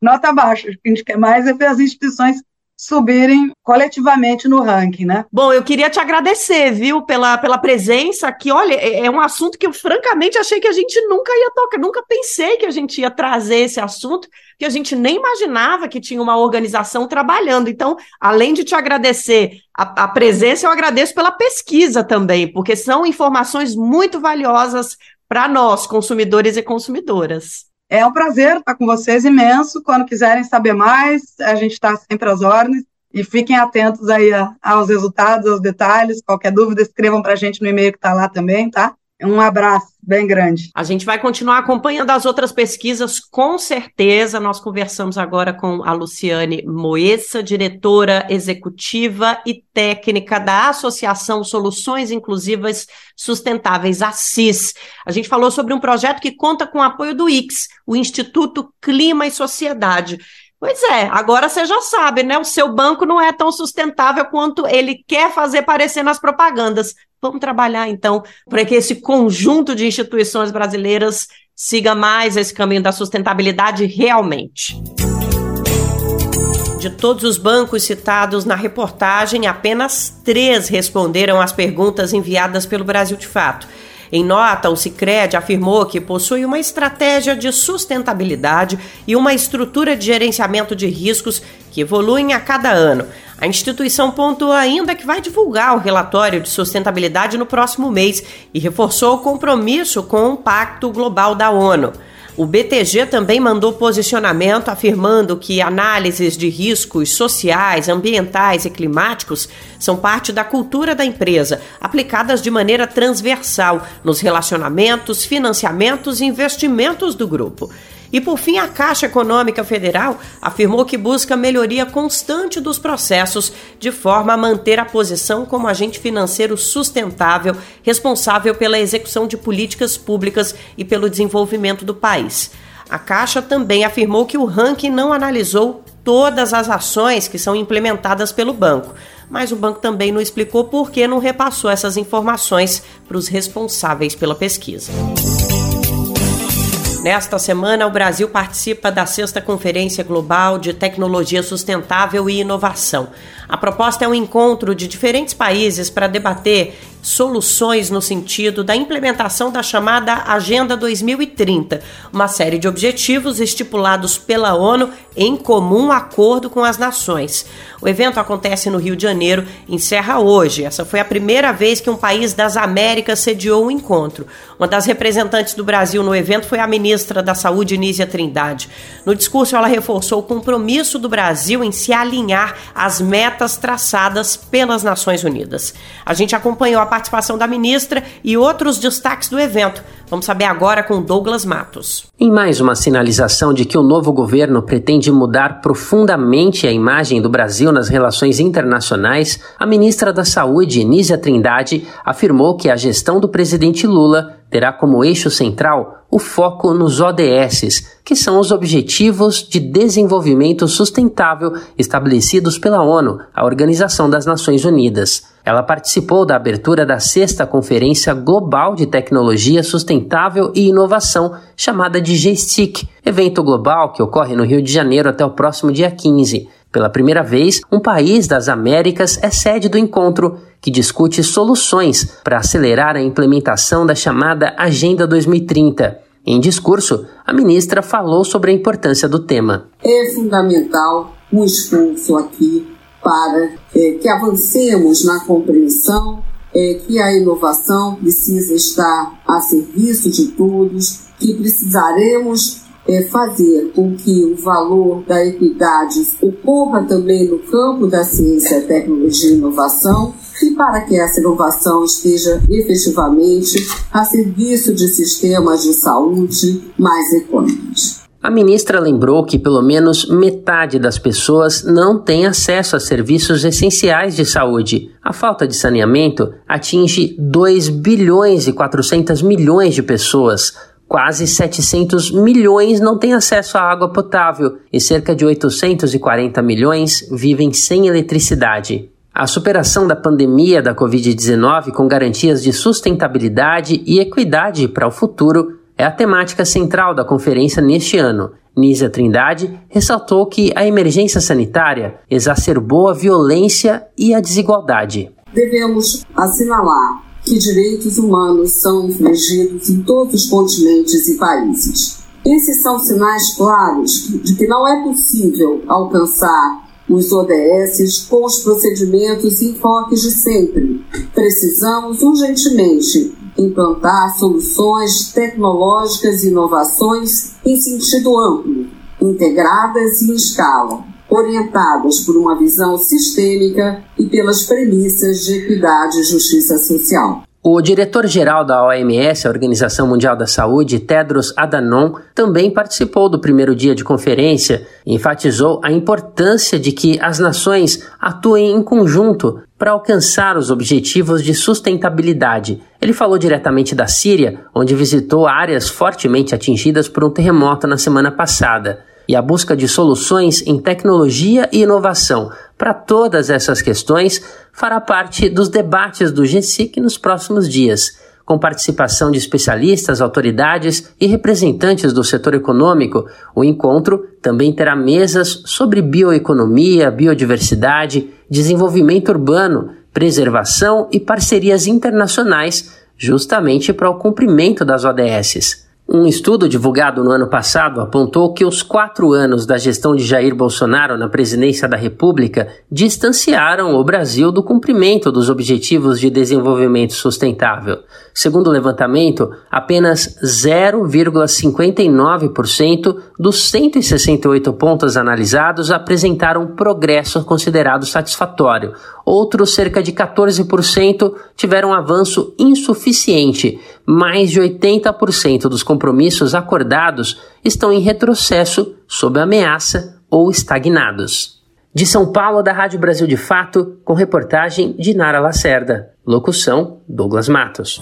nota baixa, a gente quer mais é ver as instituições subirem coletivamente no ranking, né? Bom, eu queria te agradecer, viu, pela, pela presença aqui. Olha, é, é um assunto que eu francamente achei que a gente nunca ia tocar, nunca pensei que a gente ia trazer esse assunto, que a gente nem imaginava que tinha uma organização trabalhando. Então, além de te agradecer a, a presença, eu agradeço pela pesquisa também, porque são informações muito valiosas para nós, consumidores e consumidoras. É um prazer estar com vocês, imenso. Quando quiserem saber mais, a gente está sempre às ordens. E fiquem atentos aí aos resultados, aos detalhes. Qualquer dúvida, escrevam para a gente no e-mail que está lá também, tá? Um abraço bem grande. A gente vai continuar acompanhando as outras pesquisas, com certeza. Nós conversamos agora com a Luciane Moessa, diretora executiva e técnica da Associação Soluções Inclusivas Sustentáveis, ACIS. A gente falou sobre um projeto que conta com o apoio do IX, o Instituto Clima e Sociedade. Pois é, agora você já sabe, né? O seu banco não é tão sustentável quanto ele quer fazer parecer nas propagandas. Vamos trabalhar, então, para que esse conjunto de instituições brasileiras siga mais esse caminho da sustentabilidade realmente. De todos os bancos citados na reportagem, apenas três responderam às perguntas enviadas pelo Brasil de Fato. Em nota, o Cicred afirmou que possui uma estratégia de sustentabilidade e uma estrutura de gerenciamento de riscos que evoluem a cada ano. A instituição pontuou ainda que vai divulgar o relatório de sustentabilidade no próximo mês e reforçou o compromisso com o Pacto Global da ONU. O BTG também mandou posicionamento afirmando que análises de riscos sociais, ambientais e climáticos são parte da cultura da empresa, aplicadas de maneira transversal nos relacionamentos, financiamentos e investimentos do grupo. E por fim, a Caixa Econômica Federal afirmou que busca melhoria constante dos processos de forma a manter a posição como agente financeiro sustentável, responsável pela execução de políticas públicas e pelo desenvolvimento do país. A Caixa também afirmou que o ranking não analisou todas as ações que são implementadas pelo banco, mas o banco também não explicou por que não repassou essas informações para os responsáveis pela pesquisa. Nesta semana, o Brasil participa da sexta Conferência Global de Tecnologia Sustentável e Inovação. A proposta é um encontro de diferentes países para debater soluções no sentido da implementação da chamada Agenda 2030, uma série de objetivos estipulados pela ONU em comum acordo com as nações. O evento acontece no Rio de Janeiro, encerra hoje. Essa foi a primeira vez que um país das Américas sediou o um encontro. Uma das representantes do Brasil no evento foi a ministra da Saúde, Nízia Trindade. No discurso, ela reforçou o compromisso do Brasil em se alinhar às metas traçadas pelas Nações Unidas. A gente acompanhou a participação da ministra e outros destaques do evento. Vamos saber agora com Douglas Matos. Em mais uma sinalização de que o novo governo pretende mudar profundamente a imagem do Brasil nas relações internacionais, a ministra da Saúde, Nízia Trindade, afirmou que a gestão do presidente Lula terá como eixo central o foco nos ODSs, que são os Objetivos de Desenvolvimento Sustentável estabelecidos pela ONU, a Organização das Nações Unidas. Ela participou da abertura da sexta Conferência Global de Tecnologia Sustentável e Inovação, chamada de GSTIC, evento global que ocorre no Rio de Janeiro até o próximo dia 15. Pela primeira vez, um país das Américas é sede do encontro, que discute soluções para acelerar a implementação da chamada Agenda 2030. Em discurso, a ministra falou sobre a importância do tema. É fundamental um esforço aqui para é, que avancemos na compreensão é, que a inovação precisa estar a serviço de todos, que precisaremos é, fazer com que o valor da equidade ocorra também no campo da ciência, tecnologia e inovação, e para que essa inovação esteja efetivamente a serviço de sistemas de saúde mais econômicos. A ministra lembrou que pelo menos metade das pessoas não tem acesso a serviços essenciais de saúde. A falta de saneamento atinge 2 bilhões e 400 milhões de pessoas. Quase 700 milhões não têm acesso à água potável e cerca de 840 milhões vivem sem eletricidade. A superação da pandemia da Covid-19 com garantias de sustentabilidade e equidade para o futuro é a temática central da conferência neste ano. Nízia Trindade ressaltou que a emergência sanitária exacerbou a violência e a desigualdade. Devemos assinalar que direitos humanos são infringidos em todos os continentes e países. Esses são sinais claros de que não é possível alcançar os ODS com os procedimentos e enfoques de sempre. Precisamos urgentemente implantar soluções tecnológicas e inovações em sentido amplo, integradas e em escala, orientadas por uma visão sistêmica e pelas premissas de equidade e justiça social. O diretor-geral da OMS, a Organização Mundial da Saúde, Tedros Adhanom, também participou do primeiro dia de conferência e enfatizou a importância de que as nações atuem em conjunto para alcançar os objetivos de sustentabilidade. Ele falou diretamente da Síria, onde visitou áreas fortemente atingidas por um terremoto na semana passada e a busca de soluções em tecnologia e inovação para todas essas questões fará parte dos debates do GSIC nos próximos dias, com participação de especialistas, autoridades e representantes do setor econômico. O encontro também terá mesas sobre bioeconomia, biodiversidade, desenvolvimento urbano, preservação e parcerias internacionais, justamente para o cumprimento das ODSs. Um estudo divulgado no ano passado apontou que os quatro anos da gestão de Jair Bolsonaro na presidência da República distanciaram o Brasil do cumprimento dos Objetivos de Desenvolvimento Sustentável. Segundo o levantamento, apenas 0,59% dos 168 pontos analisados apresentaram progresso considerado satisfatório. Outros cerca de 14% tiveram avanço insuficiente. Mais de 80% dos compromissos acordados estão em retrocesso, sob ameaça ou estagnados. De São Paulo, da Rádio Brasil de Fato, com reportagem de Nara Lacerda. Locução: Douglas Matos.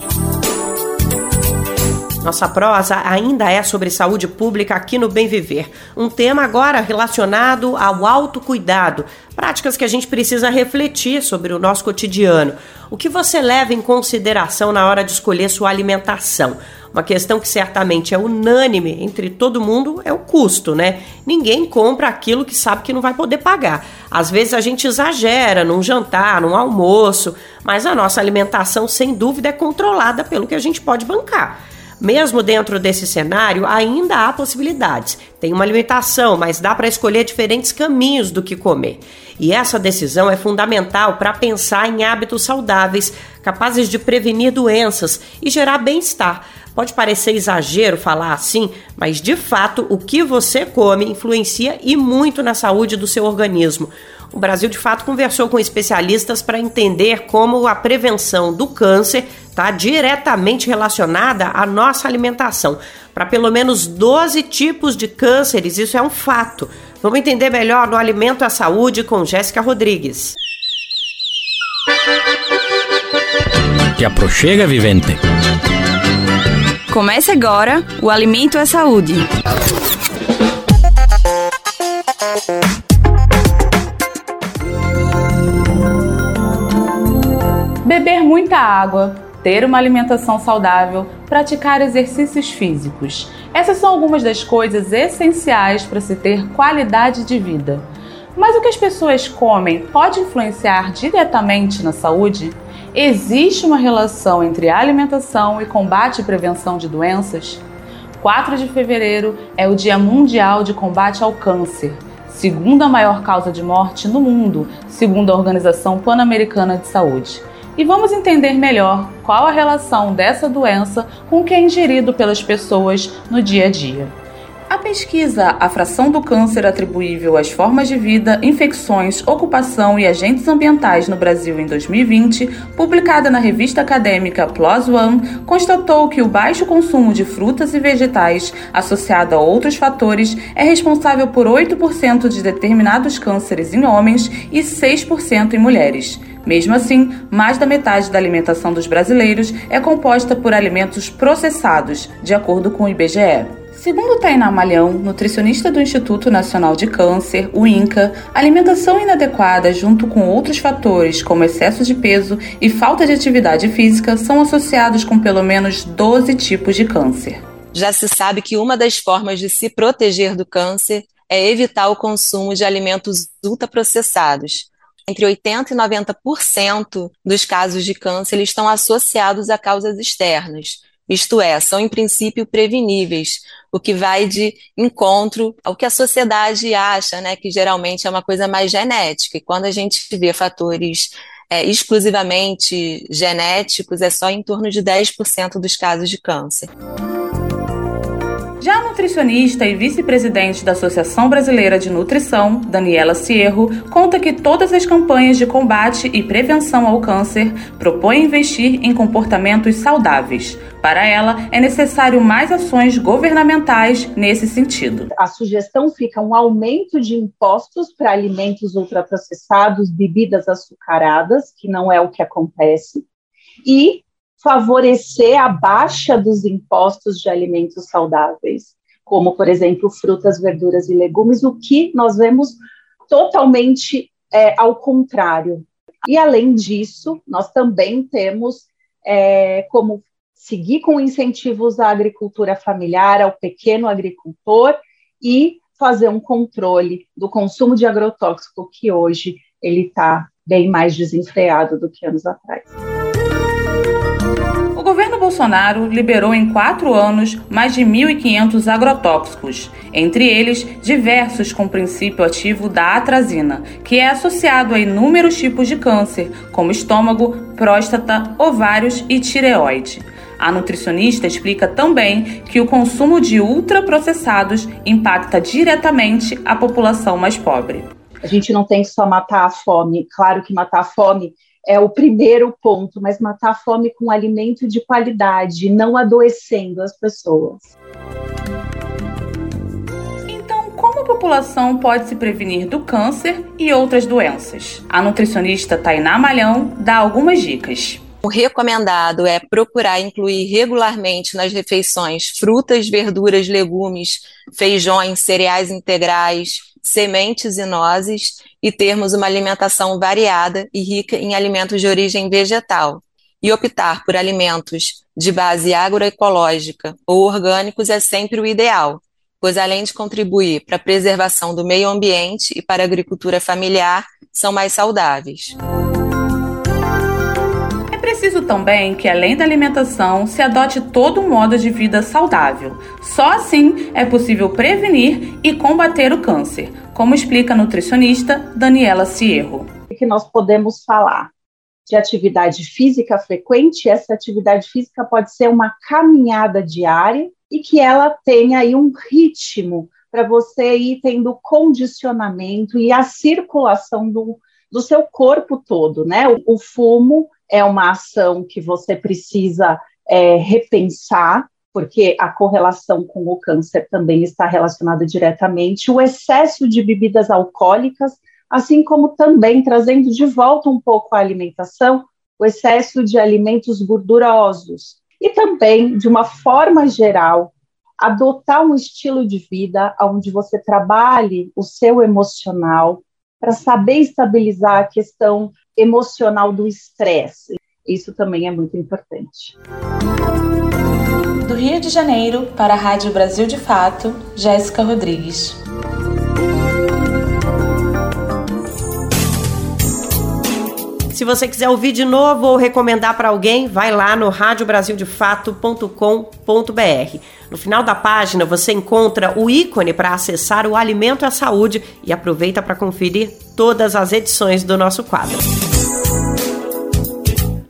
Nossa prosa ainda é sobre saúde pública aqui no Bem Viver. Um tema agora relacionado ao autocuidado, práticas que a gente precisa refletir sobre o nosso cotidiano. O que você leva em consideração na hora de escolher sua alimentação? Uma questão que certamente é unânime entre todo mundo é o custo, né? Ninguém compra aquilo que sabe que não vai poder pagar. Às vezes a gente exagera num jantar, num almoço, mas a nossa alimentação, sem dúvida, é controlada pelo que a gente pode bancar. Mesmo dentro desse cenário, ainda há possibilidades. Tem uma limitação, mas dá para escolher diferentes caminhos do que comer. E essa decisão é fundamental para pensar em hábitos saudáveis, capazes de prevenir doenças e gerar bem-estar. Pode parecer exagero falar assim, mas de fato o que você come influencia e muito na saúde do seu organismo. O Brasil, de fato, conversou com especialistas para entender como a prevenção do câncer está diretamente relacionada à nossa alimentação. Para pelo menos 12 tipos de cânceres, isso é um fato. Vamos entender melhor no Alimento à Saúde com Jéssica Rodrigues. Te aproxega, vivente. Comece agora o Alimento à Saúde. Beber muita água, ter uma alimentação saudável, praticar exercícios físicos. Essas são algumas das coisas essenciais para se ter qualidade de vida. Mas o que as pessoas comem pode influenciar diretamente na saúde? Existe uma relação entre alimentação e combate e prevenção de doenças? 4 de fevereiro é o Dia Mundial de Combate ao Câncer, segunda maior causa de morte no mundo, segundo a Organização Pan-Americana de Saúde e vamos entender melhor qual a relação dessa doença com o que é ingerido pelas pessoas no dia a dia. A pesquisa A Fração do Câncer Atribuível às Formas de Vida, Infecções, Ocupação e Agentes Ambientais no Brasil em 2020, publicada na revista acadêmica PLOS ONE, constatou que o baixo consumo de frutas e vegetais, associado a outros fatores, é responsável por 8% de determinados cânceres em homens e 6% em mulheres. Mesmo assim, mais da metade da alimentação dos brasileiros é composta por alimentos processados, de acordo com o IBGE. Segundo Tainá Malhão, nutricionista do Instituto Nacional de Câncer, o INCA, alimentação inadequada junto com outros fatores como excesso de peso e falta de atividade física são associados com pelo menos 12 tipos de câncer. já se sabe que uma das formas de se proteger do câncer é evitar o consumo de alimentos ultraprocessados. Entre 80% e 90% dos casos de câncer estão associados a causas externas, isto é, são em princípio preveníveis, o que vai de encontro ao que a sociedade acha, né, que geralmente é uma coisa mais genética. E quando a gente vê fatores é, exclusivamente genéticos, é só em torno de 10% dos casos de câncer. Já a nutricionista e vice-presidente da Associação Brasileira de Nutrição, Daniela Cierro, conta que todas as campanhas de combate e prevenção ao câncer propõem investir em comportamentos saudáveis. Para ela, é necessário mais ações governamentais nesse sentido. A sugestão fica um aumento de impostos para alimentos ultraprocessados, bebidas açucaradas, que não é o que acontece, e favorecer a baixa dos impostos de alimentos saudáveis, como, por exemplo, frutas, verduras e legumes, o que nós vemos totalmente é, ao contrário. E, além disso, nós também temos é, como seguir com incentivos à agricultura familiar, ao pequeno agricultor e fazer um controle do consumo de agrotóxico, que hoje ele está bem mais desenfreado do que anos atrás. Bolsonaro liberou em quatro anos mais de 1.500 agrotóxicos, entre eles diversos com princípio ativo da atrazina, que é associado a inúmeros tipos de câncer, como estômago, próstata, ovários e tireoide. A nutricionista explica também que o consumo de ultraprocessados impacta diretamente a população mais pobre. A gente não tem só matar a fome. Claro que matar a fome é o primeiro ponto, mas matar a fome com alimento de qualidade, não adoecendo as pessoas. Então, como a população pode se prevenir do câncer e outras doenças? A nutricionista Tainá Malhão dá algumas dicas. O recomendado é procurar incluir regularmente nas refeições frutas, verduras, legumes, feijões, cereais integrais, sementes e nozes e termos uma alimentação variada e rica em alimentos de origem vegetal. E optar por alimentos de base agroecológica ou orgânicos é sempre o ideal, pois além de contribuir para a preservação do meio ambiente e para a agricultura familiar, são mais saudáveis preciso também que, além da alimentação, se adote todo um modo de vida saudável. Só assim é possível prevenir e combater o câncer, como explica a nutricionista Daniela Cierro. O que nós podemos falar? De atividade física frequente, essa atividade física pode ser uma caminhada diária e que ela tenha aí um ritmo para você ir tendo condicionamento e a circulação do, do seu corpo todo, né? O, o fumo é uma ação que você precisa é, repensar, porque a correlação com o câncer também está relacionada diretamente. O excesso de bebidas alcoólicas, assim como também trazendo de volta um pouco a alimentação, o excesso de alimentos gordurosos. E também, de uma forma geral, adotar um estilo de vida onde você trabalhe o seu emocional para saber estabilizar a questão emocional do estresse. Isso também é muito importante. Do Rio de Janeiro para a Rádio Brasil de Fato, Jéssica Rodrigues. Se você quiser ouvir de novo ou recomendar para alguém, vai lá no radiobrasildefato.com.br. No final da página você encontra o ícone para acessar o Alimento à Saúde e aproveita para conferir todas as edições do nosso quadro.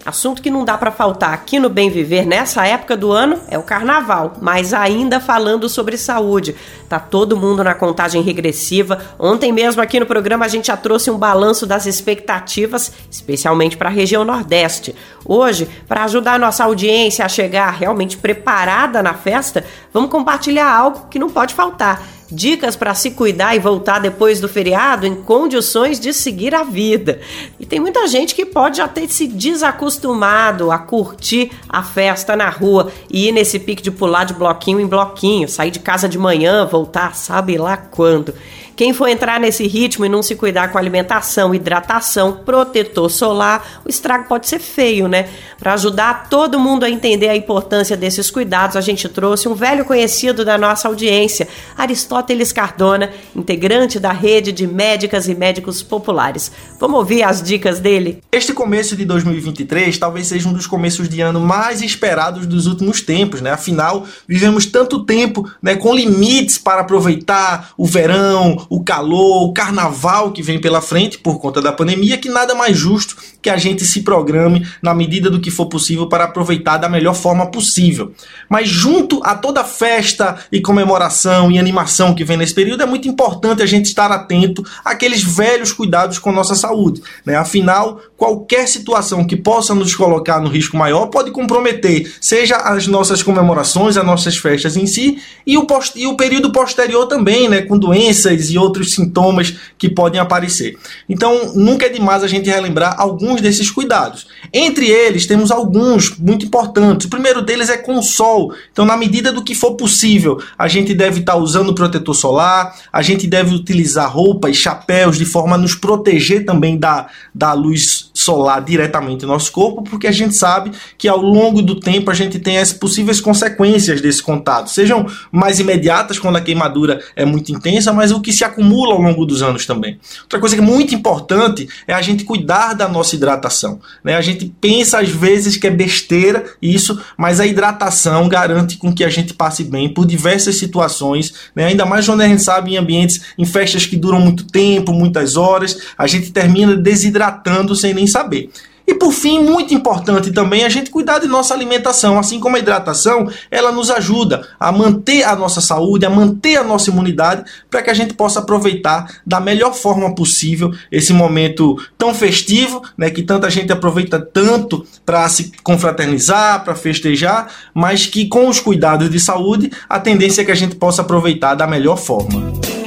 Assunto que não dá para faltar aqui no Bem Viver nessa época do ano é o carnaval, mas ainda falando sobre saúde. Tá todo mundo na contagem regressiva. Ontem mesmo aqui no programa a gente já trouxe um balanço das expectativas, especialmente para a região Nordeste. Hoje, para ajudar a nossa audiência a chegar realmente preparada na festa, vamos compartilhar algo que não pode faltar dicas para se cuidar e voltar depois do feriado em condições de seguir a vida. E tem muita gente que pode já ter se desacostumado a curtir a festa na rua e ir nesse pique de pular de bloquinho em bloquinho, sair de casa de manhã, voltar sabe lá quando. Quem for entrar nesse ritmo e não se cuidar com alimentação, hidratação, protetor solar, o estrago pode ser feio, né? Para ajudar todo mundo a entender a importância desses cuidados, a gente trouxe um velho conhecido da nossa audiência, Aristóteles Cardona, integrante da rede de médicas e médicos populares. Vamos ouvir as dicas dele? Este começo de 2023 talvez seja um dos começos de ano mais esperados dos últimos tempos, né? Afinal, vivemos tanto tempo, né, com limites para aproveitar o verão, o calor, o carnaval que vem pela frente por conta da pandemia, que nada mais justo que a gente se programe na medida do que for possível para aproveitar da melhor forma possível. Mas junto a toda festa e comemoração e animação que vem nesse período, é muito importante a gente estar atento àqueles velhos cuidados com nossa saúde. Né? Afinal, qualquer situação que possa nos colocar no risco maior pode comprometer, seja as nossas comemorações, as nossas festas em si, e o, e o período posterior também, né? com doenças e outros sintomas que podem aparecer. Então, nunca é demais a gente relembrar alguns desses cuidados. Entre eles, temos alguns muito importantes. O primeiro deles é com o sol. Então, na medida do que for possível, a gente deve estar usando protetor solar, a gente deve utilizar roupas, chapéus, de forma a nos proteger também da, da luz solar diretamente no nosso corpo, porque a gente sabe que ao longo do tempo a gente tem as possíveis consequências desse contato, sejam mais imediatas quando a queimadura é muito intensa, mas o que se acumula ao longo dos anos também. Outra coisa que é muito importante é a gente cuidar da nossa hidratação. Né? A gente pensa às vezes que é besteira isso, mas a hidratação garante com que a gente passe bem por diversas situações, né? ainda mais quando a gente sabe em ambientes, em festas que duram muito tempo, muitas horas, a gente termina desidratando sem nem saber. E por fim, muito importante também a gente cuidar de nossa alimentação, assim como a hidratação, ela nos ajuda a manter a nossa saúde, a manter a nossa imunidade, para que a gente possa aproveitar da melhor forma possível esse momento tão festivo, né, que tanta gente aproveita tanto para se confraternizar, para festejar, mas que com os cuidados de saúde, a tendência é que a gente possa aproveitar da melhor forma.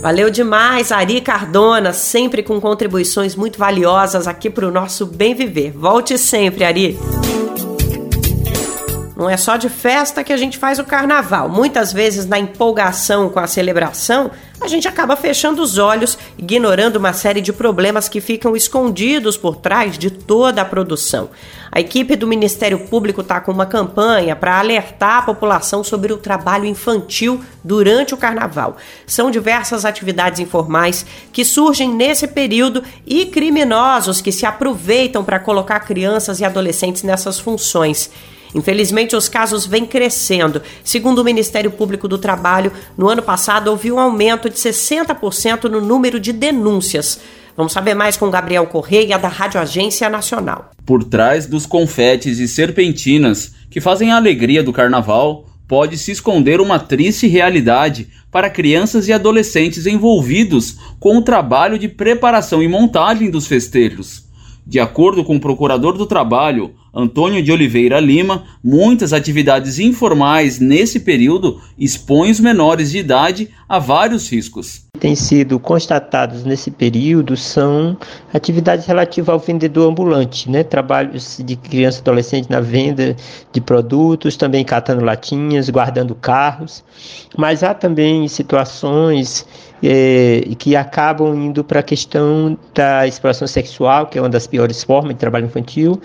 Valeu demais, Ari Cardona, sempre com contribuições muito valiosas aqui para o nosso bem viver. Volte sempre, Ari. Não é só de festa que a gente faz o carnaval. Muitas vezes, na empolgação com a celebração, a gente acaba fechando os olhos, ignorando uma série de problemas que ficam escondidos por trás de toda a produção. A equipe do Ministério Público está com uma campanha para alertar a população sobre o trabalho infantil durante o carnaval. São diversas atividades informais que surgem nesse período e criminosos que se aproveitam para colocar crianças e adolescentes nessas funções. Infelizmente, os casos vêm crescendo. Segundo o Ministério Público do Trabalho, no ano passado houve um aumento de 60% no número de denúncias. Vamos saber mais com Gabriel Correia, da Rádio Agência Nacional. Por trás dos confetes e serpentinas que fazem a alegria do carnaval, pode se esconder uma triste realidade para crianças e adolescentes envolvidos com o trabalho de preparação e montagem dos festejos. De acordo com o procurador do trabalho, Antônio de Oliveira Lima, muitas atividades informais nesse período expõem os menores de idade a vários riscos. Tem sido constatados nesse período são atividades relativas ao vendedor ambulante, né? trabalhos de criança e adolescente na venda de produtos, também catando latinhas, guardando carros, mas há também situações é, que acabam indo para a questão da exploração sexual, que é uma das piores formas de trabalho infantil,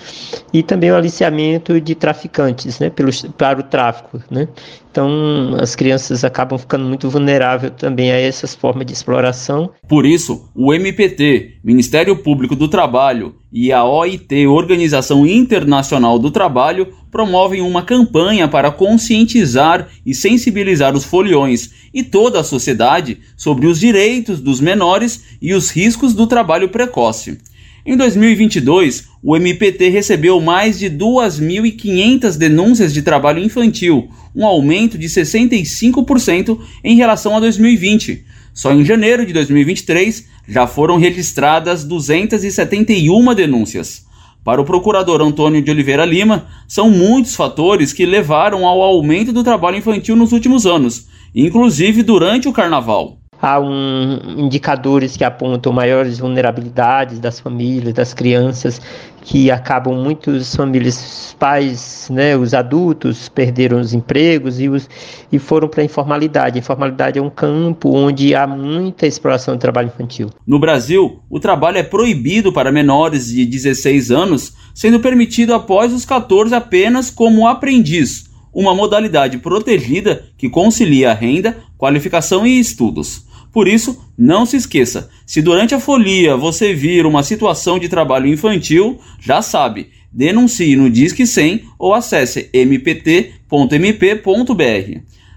e também o aliciamento de traficantes né, pelos, para o tráfico. Né? Então, as crianças acabam ficando muito vulneráveis também a essas formas de exploração. Por isso, o MPT, Ministério Público do Trabalho, e a OIT, Organização Internacional do Trabalho, promovem uma campanha para conscientizar e sensibilizar os foliões e toda a sociedade sobre os direitos dos menores e os riscos do trabalho precoce. Em 2022, o MPT recebeu mais de 2.500 denúncias de trabalho infantil, um aumento de 65% em relação a 2020. Só em janeiro de 2023 já foram registradas 271 denúncias. Para o procurador Antônio de Oliveira Lima, são muitos fatores que levaram ao aumento do trabalho infantil nos últimos anos, inclusive durante o carnaval. Há um, indicadores que apontam maiores vulnerabilidades das famílias, das crianças, que acabam muitas famílias, pais, né, os adultos perderam os empregos e, os, e foram para a informalidade. A informalidade é um campo onde há muita exploração do trabalho infantil. No Brasil, o trabalho é proibido para menores de 16 anos, sendo permitido após os 14 apenas como aprendiz, uma modalidade protegida que concilia renda, qualificação e estudos. Por isso, não se esqueça: se durante a folia você vir uma situação de trabalho infantil, já sabe, denuncie no Disque 100 ou acesse mpt.mp.br.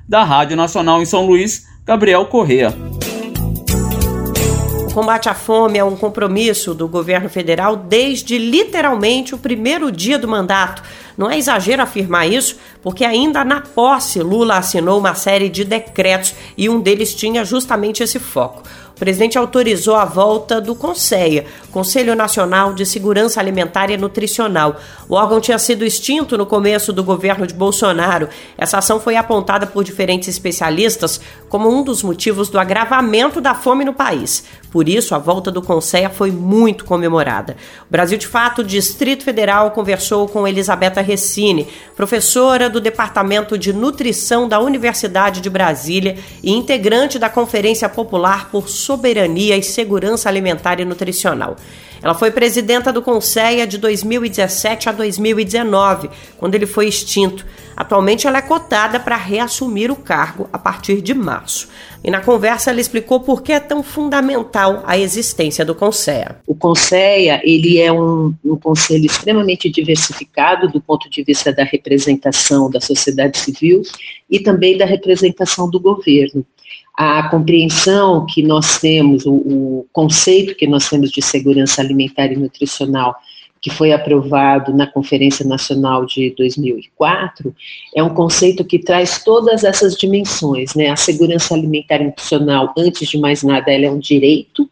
Da Rádio Nacional em São Luís, Gabriel Correa. Combate à fome é um compromisso do governo federal desde literalmente o primeiro dia do mandato. Não é exagero afirmar isso, porque ainda na posse Lula assinou uma série de decretos e um deles tinha justamente esse foco. O presidente autorizou a volta do CONSEA, Conselho Nacional de Segurança Alimentar e Nutricional. O órgão tinha sido extinto no começo do governo de Bolsonaro. Essa ação foi apontada por diferentes especialistas como um dos motivos do agravamento da fome no país. Por isso, a volta do CONSEA foi muito comemorada. O Brasil de Fato, Distrito Federal, conversou com Elisabetta Recine, professora do Departamento de Nutrição da Universidade de Brasília e integrante da Conferência Popular por Soberania e Segurança Alimentar e Nutricional. Ela foi presidenta do Conselho de 2017 a 2019, quando ele foi extinto. Atualmente ela é cotada para reassumir o cargo a partir de março. E na conversa ela explicou por que é tão fundamental a existência do Conselho. O Conselho ele é um, um conselho extremamente diversificado do ponto de vista da representação da sociedade civil e também da representação do governo a compreensão que nós temos, o, o, conceito que nós temos de segurança alimentar e nutricional, que foi aprovado na Conferência Nacional de 2004, é um conceito que traz todas essas dimensões, né? A segurança alimentar e nutricional, antes de mais nada, ela é um direito,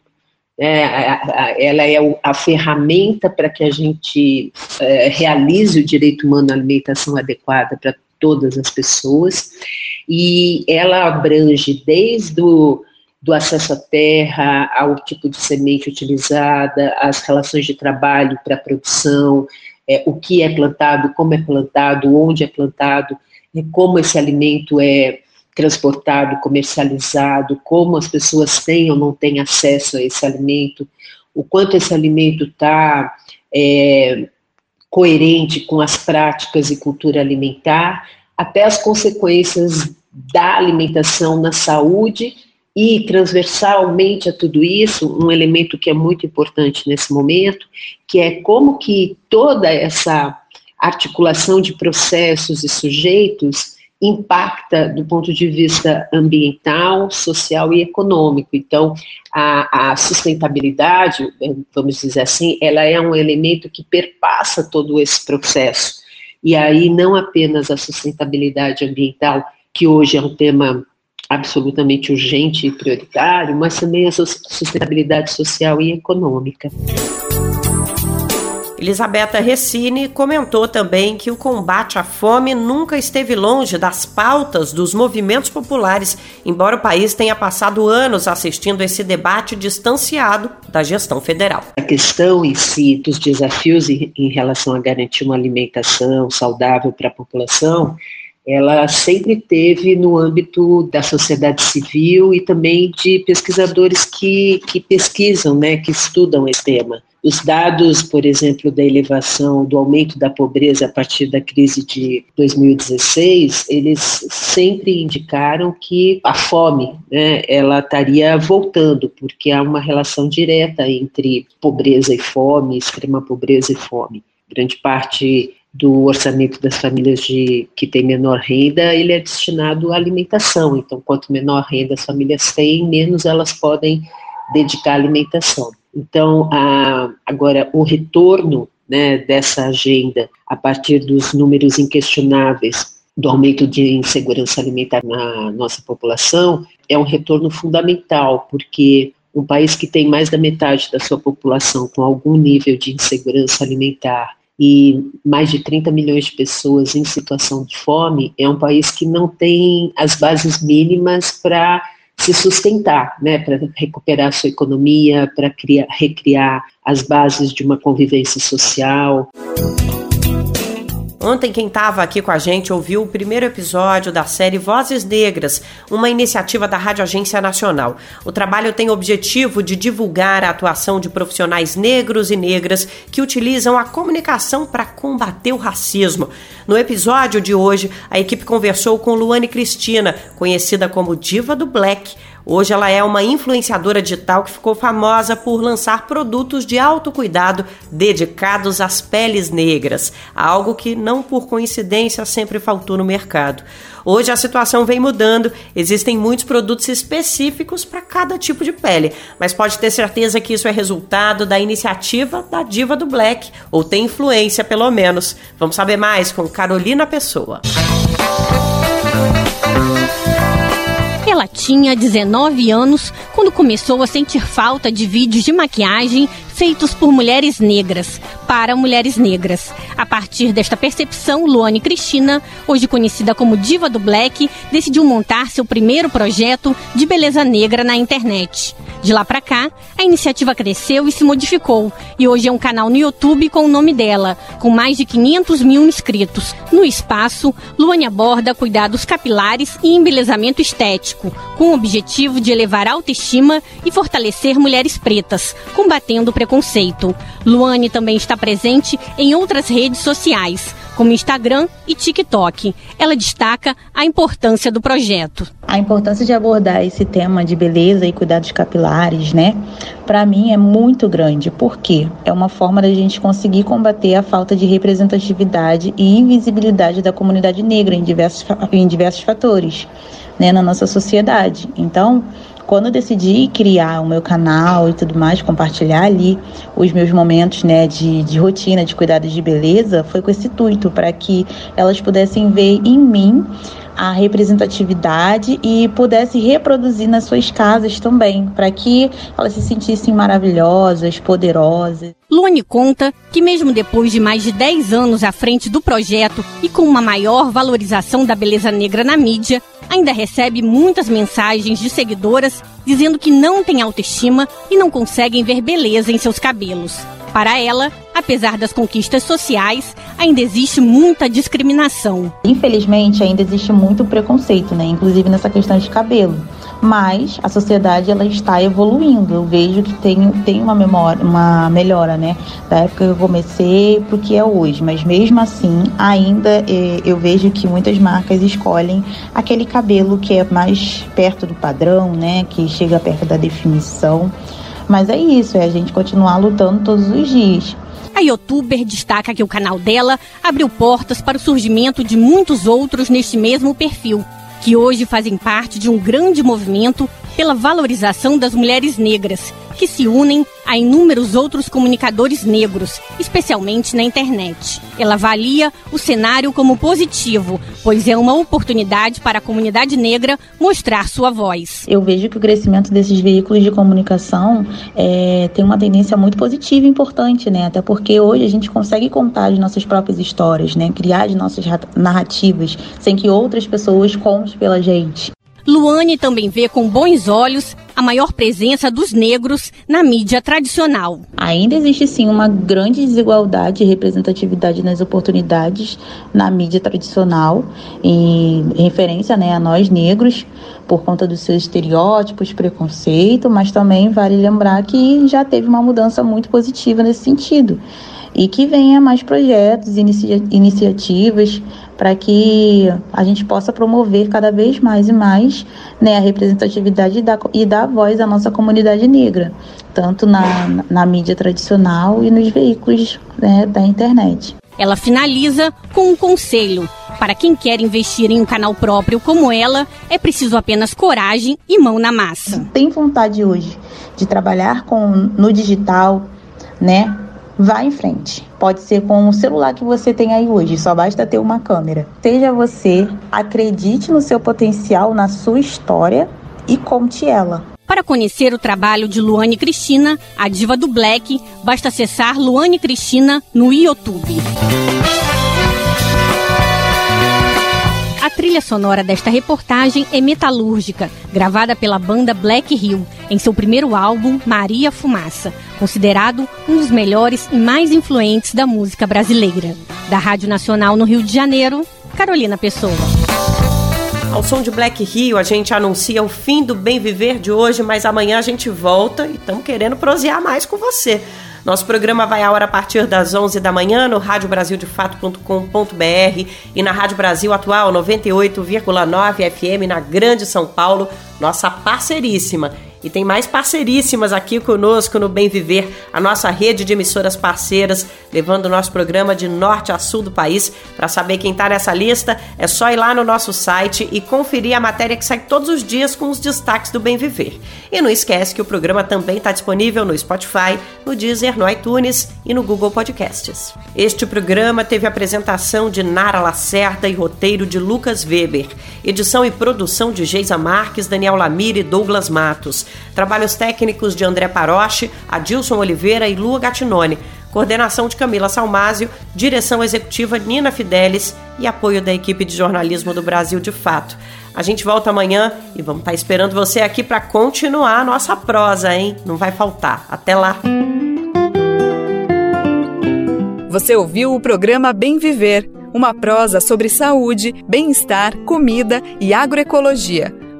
é, ela é a ferramenta para que a gente é, realize o direito humano à alimentação adequada para todas as pessoas, e ela abrange desde o do acesso à terra, ao tipo de semente utilizada, as relações de trabalho para a produção, é, o que é plantado, como é plantado, onde é plantado, é, como esse alimento é transportado, comercializado, como as pessoas têm ou não têm acesso a esse alimento, o quanto esse alimento está é, coerente com as práticas e cultura alimentar, até as consequências da alimentação na saúde e transversalmente a tudo isso, um elemento que é muito importante nesse momento, que é como que toda essa articulação de processos e sujeitos impacta do ponto de vista ambiental, social e econômico. Então, a, a, sustentabilidade, vamos dizer assim, ela é um elemento que perpassa todo esse processo. E aí, não apenas a sustentabilidade ambiental, que hoje é um tema absolutamente urgente e prioritário, mas também a sustentabilidade social e econômica. Elisabetta Recine comentou também que o combate à fome nunca esteve longe das pautas dos movimentos populares, embora o país tenha passado anos assistindo esse debate distanciado da gestão federal. A questão em si dos desafios em relação a garantir uma alimentação saudável para a população ela sempre teve no âmbito da sociedade civil e também de pesquisadores que, que pesquisam, né, que estudam esse tema. Os dados, por exemplo, da elevação do aumento da pobreza a partir da crise de 2016, eles sempre indicaram que a fome, né, ela estaria voltando, porque há uma relação direta entre pobreza e fome, extrema pobreza e fome. Grande parte do orçamento das famílias de, que têm menor renda, ele é destinado à alimentação. Então, quanto menor renda as famílias têm, menos elas podem dedicar à alimentação. Então, a, agora, o retorno né, dessa agenda, a partir dos números inquestionáveis do aumento de insegurança alimentar na nossa população, é um retorno fundamental, porque um país que tem mais da metade da sua população com algum nível de insegurança alimentar e mais de 30 milhões de pessoas em situação de fome, é um país que não tem as bases mínimas para se sustentar, né, para recuperar sua economia, para recriar as bases de uma convivência social. Ontem, quem estava aqui com a gente ouviu o primeiro episódio da série Vozes Negras, uma iniciativa da Rádio Agência Nacional. O trabalho tem o objetivo de divulgar a atuação de profissionais negros e negras que utilizam a comunicação para combater o racismo. No episódio de hoje, a equipe conversou com Luane Cristina, conhecida como Diva do Black Hoje ela é uma influenciadora digital que ficou famosa por lançar produtos de autocuidado dedicados às peles negras, algo que não por coincidência sempre faltou no mercado. Hoje a situação vem mudando, existem muitos produtos específicos para cada tipo de pele, mas pode ter certeza que isso é resultado da iniciativa da Diva do Black, ou tem influência pelo menos. Vamos saber mais com Carolina Pessoa. Ela tinha 19 anos quando começou a sentir falta de vídeos de maquiagem feitos por mulheres negras, para mulheres negras. A partir desta percepção, Luane Cristina, hoje conhecida como Diva do Black, decidiu montar seu primeiro projeto de beleza negra na internet. De lá para cá, a iniciativa cresceu e se modificou, e hoje é um canal no YouTube com o nome dela, com mais de 500 mil inscritos. No espaço, Luane aborda cuidados capilares e embelezamento estético, com o objetivo de elevar a autoestima e fortalecer mulheres pretas, combatendo o preconceito. Luane também está presente em outras redes sociais, como Instagram e TikTok. Ela destaca a importância do projeto. A importância de abordar esse tema de beleza e cuidados capilares, né? Para mim é muito grande, porque é uma forma da gente conseguir combater a falta de representatividade e invisibilidade da comunidade negra em diversos, em diversos fatores, né, na nossa sociedade. Então, quando eu decidi criar o meu canal e tudo mais, compartilhar ali os meus momentos né, de, de rotina, de cuidados de beleza, foi com esse intuito, para que elas pudessem ver em mim a representatividade e pudesse reproduzir nas suas casas também, para que elas se sentissem maravilhosas, poderosas. Luane conta que, mesmo depois de mais de 10 anos à frente do projeto e com uma maior valorização da beleza negra na mídia, ainda recebe muitas mensagens de seguidoras dizendo que não têm autoestima e não conseguem ver beleza em seus cabelos. Para ela, apesar das conquistas sociais, ainda existe muita discriminação. Infelizmente, ainda existe muito preconceito, né? inclusive nessa questão de cabelo. Mas a sociedade ela está evoluindo. Eu vejo que tem, tem uma, memória, uma melhora né? da época que eu comecei para o que é hoje. Mas mesmo assim, ainda eh, eu vejo que muitas marcas escolhem aquele cabelo que é mais perto do padrão, né? que chega perto da definição. Mas é isso, é a gente continuar lutando todos os dias. A youtuber destaca que o canal dela abriu portas para o surgimento de muitos outros neste mesmo perfil, que hoje fazem parte de um grande movimento pela valorização das mulheres negras que se unem a inúmeros outros comunicadores negros, especialmente na internet. Ela avalia o cenário como positivo, pois é uma oportunidade para a comunidade negra mostrar sua voz. Eu vejo que o crescimento desses veículos de comunicação é, tem uma tendência muito positiva e importante, né? Até porque hoje a gente consegue contar as nossas próprias histórias, né? Criar as nossas narrativas sem que outras pessoas contem pela gente. Luane também vê com bons olhos a maior presença dos negros na mídia tradicional. Ainda existe sim uma grande desigualdade e representatividade nas oportunidades na mídia tradicional, em referência né, a nós negros, por conta dos seus estereótipos, preconceito, mas também vale lembrar que já teve uma mudança muito positiva nesse sentido e que venha mais projetos, inicia iniciativas para que a gente possa promover cada vez mais e mais né, a representatividade e dar, e dar voz à nossa comunidade negra, tanto na, na mídia tradicional e nos veículos né, da internet. Ela finaliza com um conselho. Para quem quer investir em um canal próprio como ela, é preciso apenas coragem e mão na massa. Tem vontade hoje de trabalhar com no digital, né? Vá em frente. Pode ser com o celular que você tem aí hoje, só basta ter uma câmera. Seja você, acredite no seu potencial, na sua história e conte ela. Para conhecer o trabalho de Luane Cristina, a diva do Black, basta acessar Luane Cristina no YouTube. A trilha sonora desta reportagem é metalúrgica, gravada pela banda Black Hill em seu primeiro álbum, Maria Fumaça, considerado um dos melhores e mais influentes da música brasileira. Da Rádio Nacional no Rio de Janeiro, Carolina Pessoa. Ao som de Black Rio, a gente anuncia o fim do Bem Viver de hoje, mas amanhã a gente volta e estamos querendo prosear mais com você. Nosso programa vai à hora a partir das 11 da manhã no radiobrasildefato.com.br e na Rádio Brasil Atual 98,9 FM na Grande São Paulo, nossa parceiríssima. E tem mais parceiríssimas aqui conosco no Bem Viver, a nossa rede de emissoras parceiras, levando o nosso programa de norte a sul do país. Para saber quem está nessa lista, é só ir lá no nosso site e conferir a matéria que sai todos os dias com os destaques do Bem Viver. E não esquece que o programa também está disponível no Spotify, no Deezer, no iTunes e no Google Podcasts. Este programa teve apresentação de Nara Lacerda e roteiro de Lucas Weber, edição e produção de Geisa Marques, Daniel Lamir e Douglas Matos. Trabalhos técnicos de André Paroche, Adilson Oliveira e Lua Gatinone. Coordenação de Camila Salmásio, direção executiva Nina Fidelis e apoio da equipe de jornalismo do Brasil de Fato. A gente volta amanhã e vamos estar esperando você aqui para continuar a nossa prosa, hein? Não vai faltar. Até lá. Você ouviu o programa Bem Viver, uma prosa sobre saúde, bem-estar, comida e agroecologia